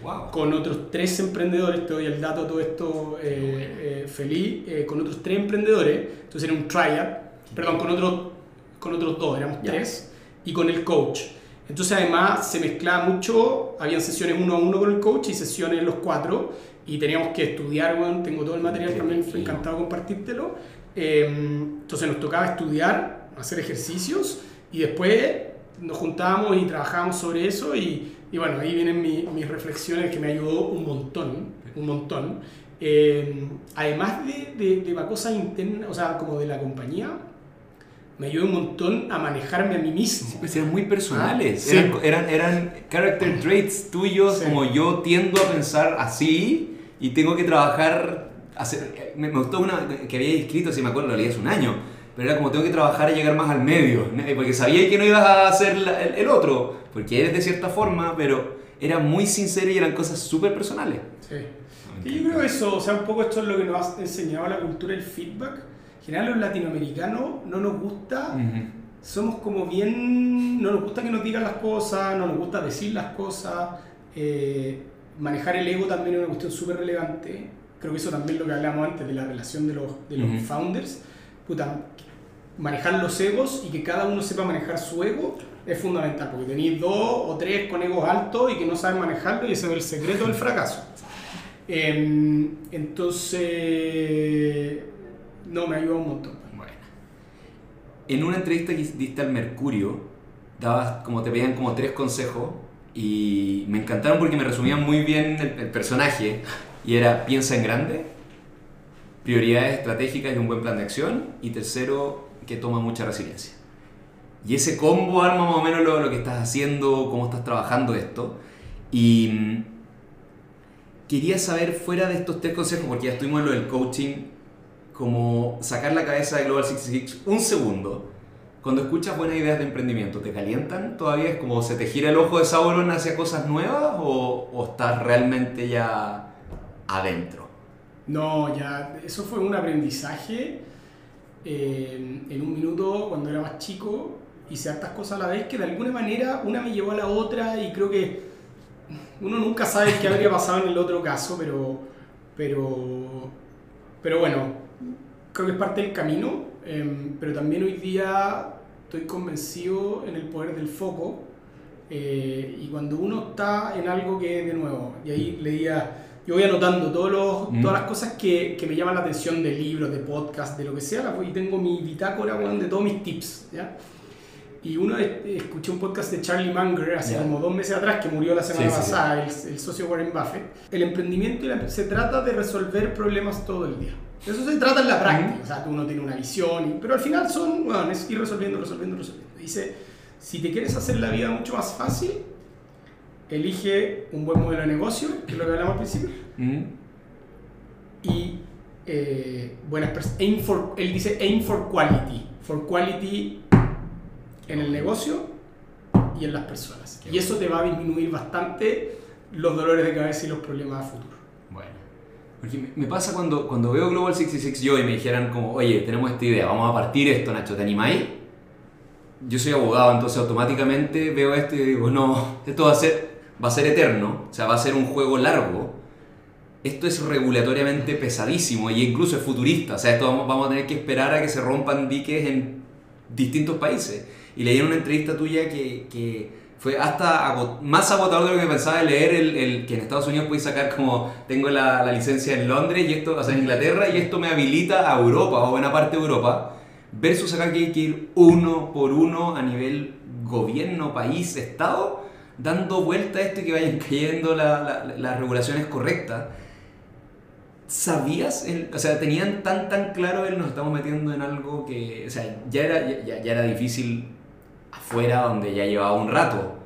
Wow. con otros tres emprendedores, te doy el dato todo esto eh, eh, feliz, eh, con otros tres emprendedores, entonces era un triad, perdón, con, otros con otros dos, éramos Ya. tres, y con el coach. Entonces además se mezclaba mucho, habían sesiones uno a uno con el coach y sesiones los cuatro, y teníamos que estudiar, bueno, tengo todo el material, también estoy encantado de compartírtelo. Eh, entonces nos tocaba estudiar, hacer ejercicios, y después nos juntábamos y trabajábamos sobre eso y, y bueno, ahí vienen mi- mis reflexiones que me ayudó un montón, un montón. Eh, además de, de, de cosas internas, o sea, como de la compañía, me ayudó un montón a manejarme a mí mismo. Pues eran muy personales, Ah, sí. eran, eran, eran character traits tuyos, Sí. como yo tiendo a pensar así y tengo que trabajar, hacer, me, me gustó una que había escrito, si me acuerdo, lo leí hace un año, pero era como tengo que trabajar y llegar más al medio, ¿no? porque sabía que no ibas a hacer la- el, el otro, porque eres de cierta forma, pero era muy sincero y eran cosas súper personales. Sí. Y yo creo que eso, o sea, un poco esto es lo que nos ha enseñado la cultura del feedback. En general, los latinoamericanos no nos gusta Ujú. somos como bien, no nos gusta que nos digan las cosas, no nos gusta decir las cosas, eh, manejar el ego también es una cuestión súper relevante, creo que eso también es lo que hablamos antes de la relación de los, de los Ujú. founders, puta, manejar los egos y que cada uno sepa manejar su ego es fundamental, porque tenéis dos o tres con egos altos y que no saben manejarlo y ese es el secreto del fracaso. Em, entonces, no, me ayuda un montón. Bueno. En una entrevista que diste al Mercurio, dabas como te pedían como tres consejos y me encantaron porque me resumían muy bien el, el personaje y era piensa en grande, prioridades estratégicas y un buen plan de acción y tercero que toma mucha resiliencia. Y ese combo arma más o menos lo, lo que estás haciendo, cómo estás trabajando esto y mm, quería saber fuera de estos tres consejos porque ya estuvimos en lo del coaching como sacar la cabeza de Global 66 un segundo. Cuando escuchas buenas ideas de emprendimiento, ¿te calientan todavía? ¿Es como se te gira el ojo de Sauron hacia cosas nuevas o, o estás realmente ya adentro? No, ya, eso fue un aprendizaje eh, en un minuto cuando era más chico. Hice hartas cosas a la vez que de alguna manera una me llevó a la otra y creo que uno nunca sabe qué habría pasado en el otro caso, pero, pero, pero bueno, creo que es parte del camino. Eh, pero también hoy día estoy convencido en el poder del foco. eh, y cuando uno está en algo que, de nuevo, y ahí leía, yo voy anotando todos los, Mm. todas las cosas que, que me llaman la atención de libros, de podcast, de lo que sea, y tengo mi bitácora weón, de todos mis tips. ¿ya? Y uno escuché un podcast de Charlie Munger hace Ya. como dos meses atrás, que murió la semana Sí, sí, sí. pasada, El, el socio Warren Buffett. El emprendimiento se trata de resolver problemas todo el día. Eso se trata en la práctica, o sea, que uno tiene una visión, pero al final son, bueno, es ir resolviendo, resolviendo, resolviendo. Dice, si te quieres hacer la vida mucho más fácil, elige un buen modelo de negocio, que es lo que hablamos al principio, ¿Mm? y eh, buenas pers- aim for, él dice aim for quality, for quality en el negocio y en las personas. Y eso te va a disminuir bastante los dolores de cabeza y los problemas a futuro. Bueno. Porque me- pasa cuando, cuando veo Global 66 yo y me dijeran como, oye, tenemos esta idea, vamos a partir esto, Nacho, ¿te animáis? Yo soy abogado, entonces automáticamente veo esto y digo, no, esto va a ser, va a ser eterno, o sea, va a ser un juego largo. Esto es regulatoriamente pesadísimo y incluso es futurista, o sea, esto vamos, vamos a tener que esperar a que se rompan diques en distintos países. Y leí en una entrevista tuya que, que fue hasta ago- más agotador de lo que pensaba leer el, el que en Estados Unidos puedes sacar como tengo la, la licencia en Londres y esto, o sea, en Inglaterra y esto me habilita a Europa o buena parte de Europa, versus acá que hay que ir uno por uno a nivel gobierno, país, estado, dando vuelta a esto y que vayan [LAUGHS] cayendo la- la- las regulaciones correctas. ¿Sabías? el- o sea, tenían tan tan claro el nos estamos metiendo en algo que, o sea, ya era, ya, ya era difícil afuera donde ya llevaba un rato.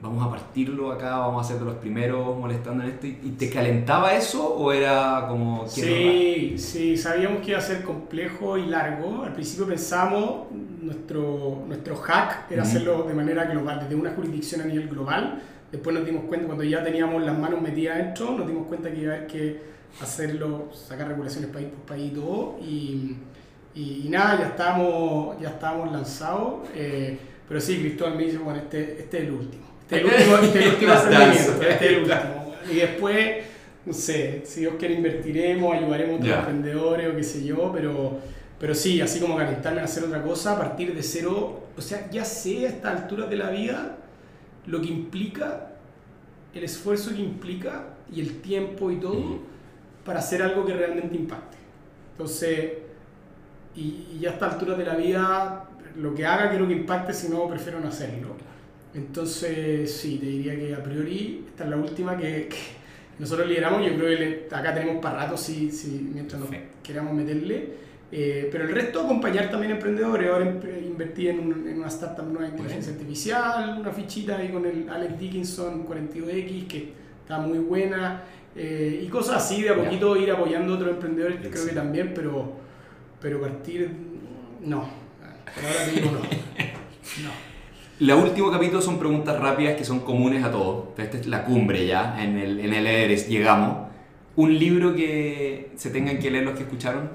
Vamos a partirlo acá, vamos a ser de los primeros molestando en esto. ¿Y te calentaba eso o era como... Sí, sí, sabíamos que iba a ser complejo y largo. Al principio pensamos, nuestro, nuestro hack era hacerlo de manera global, desde una jurisdicción a nivel global. Después nos dimos cuenta, cuando ya teníamos las manos metidas adentro, nos dimos cuenta que iba a haber que hacerlo, sacar regulaciones país por país y todo. Y, y, y nada, ya estábamos, ya estábamos lanzados. eh, pero sí, Cristóbal me dice, bueno, este, este es el último. Este es el [LAUGHS] último, este es el último emprendimiento, este es el [LAUGHS] último. Y después no sé, si Dios quiere invertiremos, ayudaremos a otros Ya. emprendedores o qué sé yo, pero, pero sí, así como calentarme a hacer otra cosa a partir de cero, o sea, ya sé a esta altura de la vida lo que implica, el esfuerzo que implica y el tiempo y todo para hacer algo que realmente impacte. Entonces, y, y ya a esta altura de la vida, lo que haga quiero que impacte, si no, prefiero no hacerlo. Entonces, sí, te diría que a priori, esta es la última que, que nosotros lideramos. Yo creo que le- acá tenemos para rato si, si, mientras nos Perfecto. queramos meterle. Eh, pero el resto, acompañar también emprendedores. Ahora invertí en, un- en una startup nueva de inteligencia artificial, una fichita ahí con el Alex Dickinson 42X, que está muy buena. eh, y cosas así, de a poquito ir apoyando a otros emprendedores, creo que también, pero, pero partir, no. No. No. El último capítulo son preguntas rápidas que son comunes a todos. Esta es la cumbre ya, en el, en el Everest llegamos. Un libro que se tengan que leer los que escucharon.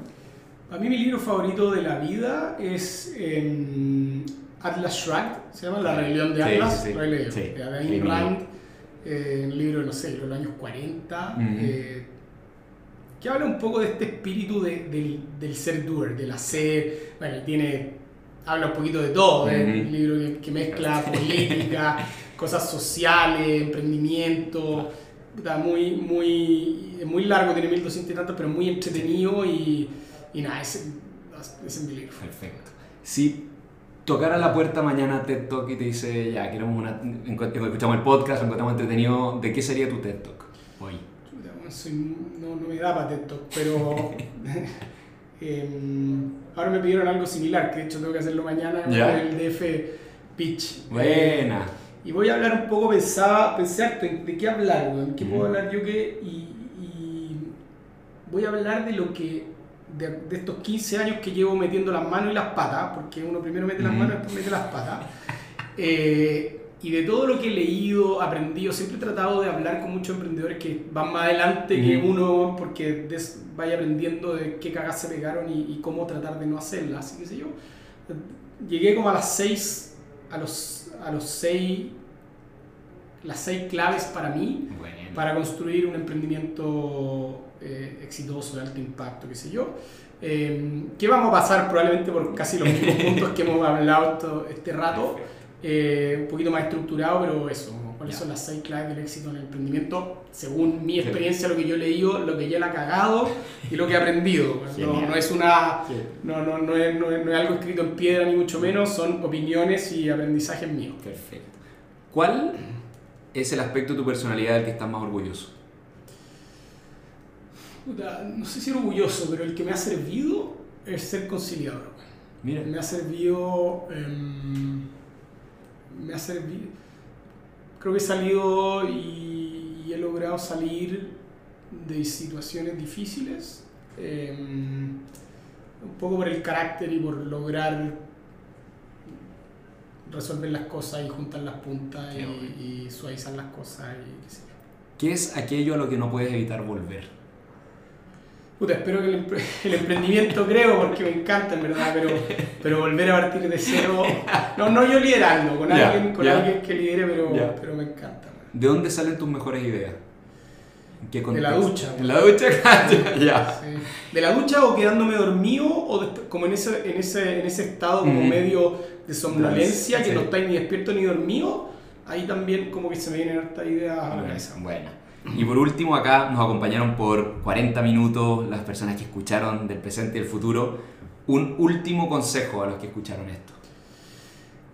A mí mi libro favorito de la vida es em, Atlas Shrugged, se llama La rebelión de Sí, Atlas, sí, sí. lo he leído, Sí, de sí, Ayn Rand, eh, un libro, no sé, de los años 40, Ujú. eh, que habla un poco de este espíritu de- del, del ser doer, del hacer, bueno, tiene, habla un poquito de todo, es Ujú. un libro que, que mezcla [LAUGHS] política, cosas sociales, emprendimiento, puta, muy, muy, muy largo, tiene 1200 y tantos, pero muy entretenido y, y nada, ese, ese es mi libro. Perfecto. Si tocara la puerta mañana TED Talk y te dice, ya, queremos una, escuchamos el podcast, lo encontramos entretenido, ¿de qué sería tu TED Talk? Hoy. Soy- no, no me da para TED Talk, pero [LAUGHS] em, ahora me pidieron algo similar, que de hecho tengo que hacerlo mañana en el DF Pitch. Buena. Y voy a hablar un poco, pensaba, pensé harto en de qué hablar, weón, qué puedo hablar yo que... Y, y voy a hablar de lo que... De, de estos 15 años que llevo metiendo las manos y las patas, porque uno primero mete las manos y después mete las patas. Eh, y de todo lo que he leído, aprendido, siempre he tratado de hablar con muchos emprendedores que van más adelante que Ujú. uno, porque des- vaya aprendiendo de qué cagas se pegaron y, y cómo tratar de no hacerlas, así que sé yo. Llegué como a las 6, a los, a los 6, las 6 claves para mí, Buena. para construir un emprendimiento eh, exitoso, de alto impacto, qué sé yo. Eh, que vamos a pasar probablemente por casi los mismos [LAUGHS] puntos que hemos hablado todo este rato, eh, un poquito más estructurado, pero eso, cuáles son las seis claves del éxito en el emprendimiento, según mi experiencia, lo que yo he leído, lo que ya la he cagado y lo que he aprendido. [LAUGHS] No, es una, no, no, no, es, no, es, no es algo escrito en piedra ni mucho menos, son opiniones y aprendizajes míos. Perfecto. ¿Cuál es el aspecto de tu personalidad del que estás más orgulloso? No sé si orgulloso, pero el que me ha servido es ser conciliador. Mira. Me ha servido. em, me ha servido. Creo que he salido y, y he logrado salir de situaciones difíciles. em, un poco por el carácter y por lograr resolver las cosas y juntar las puntas y, y suavizar las cosas. Y. ¿Qué es aquello a lo que no puedes evitar volver? Puta, espero que el, [LAUGHS] el emprendimiento creo, porque me encanta en verdad, pero, pero volver a partir de cero. No, no yo liderando, con alguien, con alguien que lidere, pero, pero me encanta. ¿De dónde salen tus mejores ideas? ¿En qué De la ducha. ¿En la ducha? [LAUGHS] ya. Sí. ¿De la ducha o quedándome dormido o como en ese, en ese, en ese estado como medio de somnolencia, que no estáis ni despierto ni dormido? Ahí también como que se me vienen hartas ideas a la cabeza. Buena. Y por último, acá nos acompañaron por 40 minutos las personas que escucharon del presente y del futuro. un último consejo a los que escucharon esto.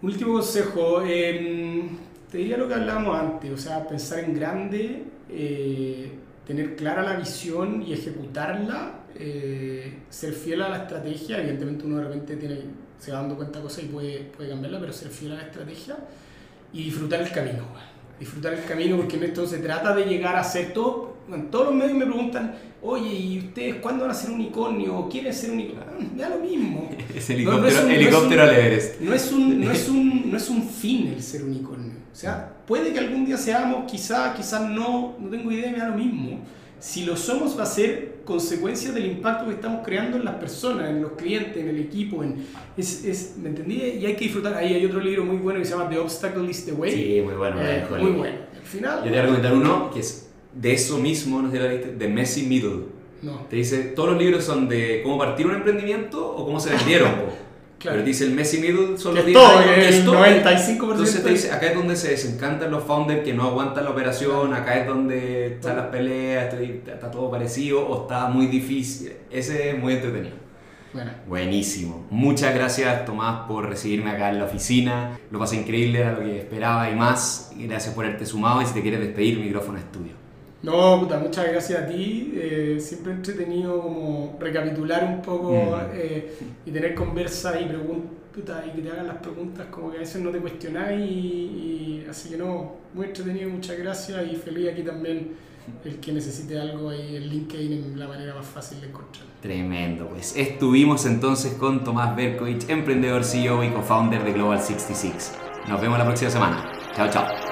Último consejo, em, te diría lo que hablábamos antes, o sea, pensar en grande, eh, tener clara la visión y ejecutarla, eh, ser fiel a la estrategia, evidentemente uno de repente tiene, se va dando cuenta de cosas y puede, puede cambiarla, pero ser fiel a la estrategia y disfrutar el camino. Disfrutar el camino porque en esto se trata de llegar a ser todo. todos los medios me preguntan, oye, ¿y ustedes cuándo van a ser unicornio? ¿O quieren ser unicornio? Ah, da lo mismo. [LAUGHS] es helicóptero, no, helicóptero al Everest. No es, un, no, es un, [LAUGHS] no es un fin el ser unicornio. O sea, puede que algún día seamos, quizá, quizás no, no tengo idea, me da lo mismo. Si lo somos va a ser consecuencia del impacto que estamos creando en las personas, en los clientes, en el equipo. En, es, es, ¿Me entendí? Y hay que disfrutar. Ahí hay otro libro muy bueno que se llama The Obstacle is the Way. Sí, muy bueno. Eh, muy bueno. Al final... Yo te voy a recomendar uno que es de eso mismo, no sé lo viste, The Messy Middle. No. Te dice, todos los libros son de cómo partir un emprendimiento o cómo se vendieron. [LAUGHS] Claro. Pero dice el Messi Middle son los 10 años, que es 95%. Entonces te dice, acá es donde se desencantan los founders que no aguantan la operación, acá es donde están las peleas, está todo parecido o está muy difícil. Ese es muy entretenido. Bueno. Buenísimo. Muchas gracias Tomás por recibirme acá en la oficina. Lo pasé increíble, era lo que esperaba y más. Gracias por haberte sumado y si te quieres despedir, micrófono estudio. No, puta, muchas gracias a ti. Eh, siempre entretenido como recapitular un poco mm. eh, y tener conversas y preguntas y que te hagan las preguntas como que a veces no te cuestionáis y, así que no, muy entretenido, muchas gracias y feliz aquí también el que necesite algo ahí en LinkedIn es la manera más fácil de encontrar. Tremendo, pues estuvimos entonces con Tomás Berkovich, emprendedor CEO y co-founder de Global 66. Nos vemos la próxima semana. Chao, chao.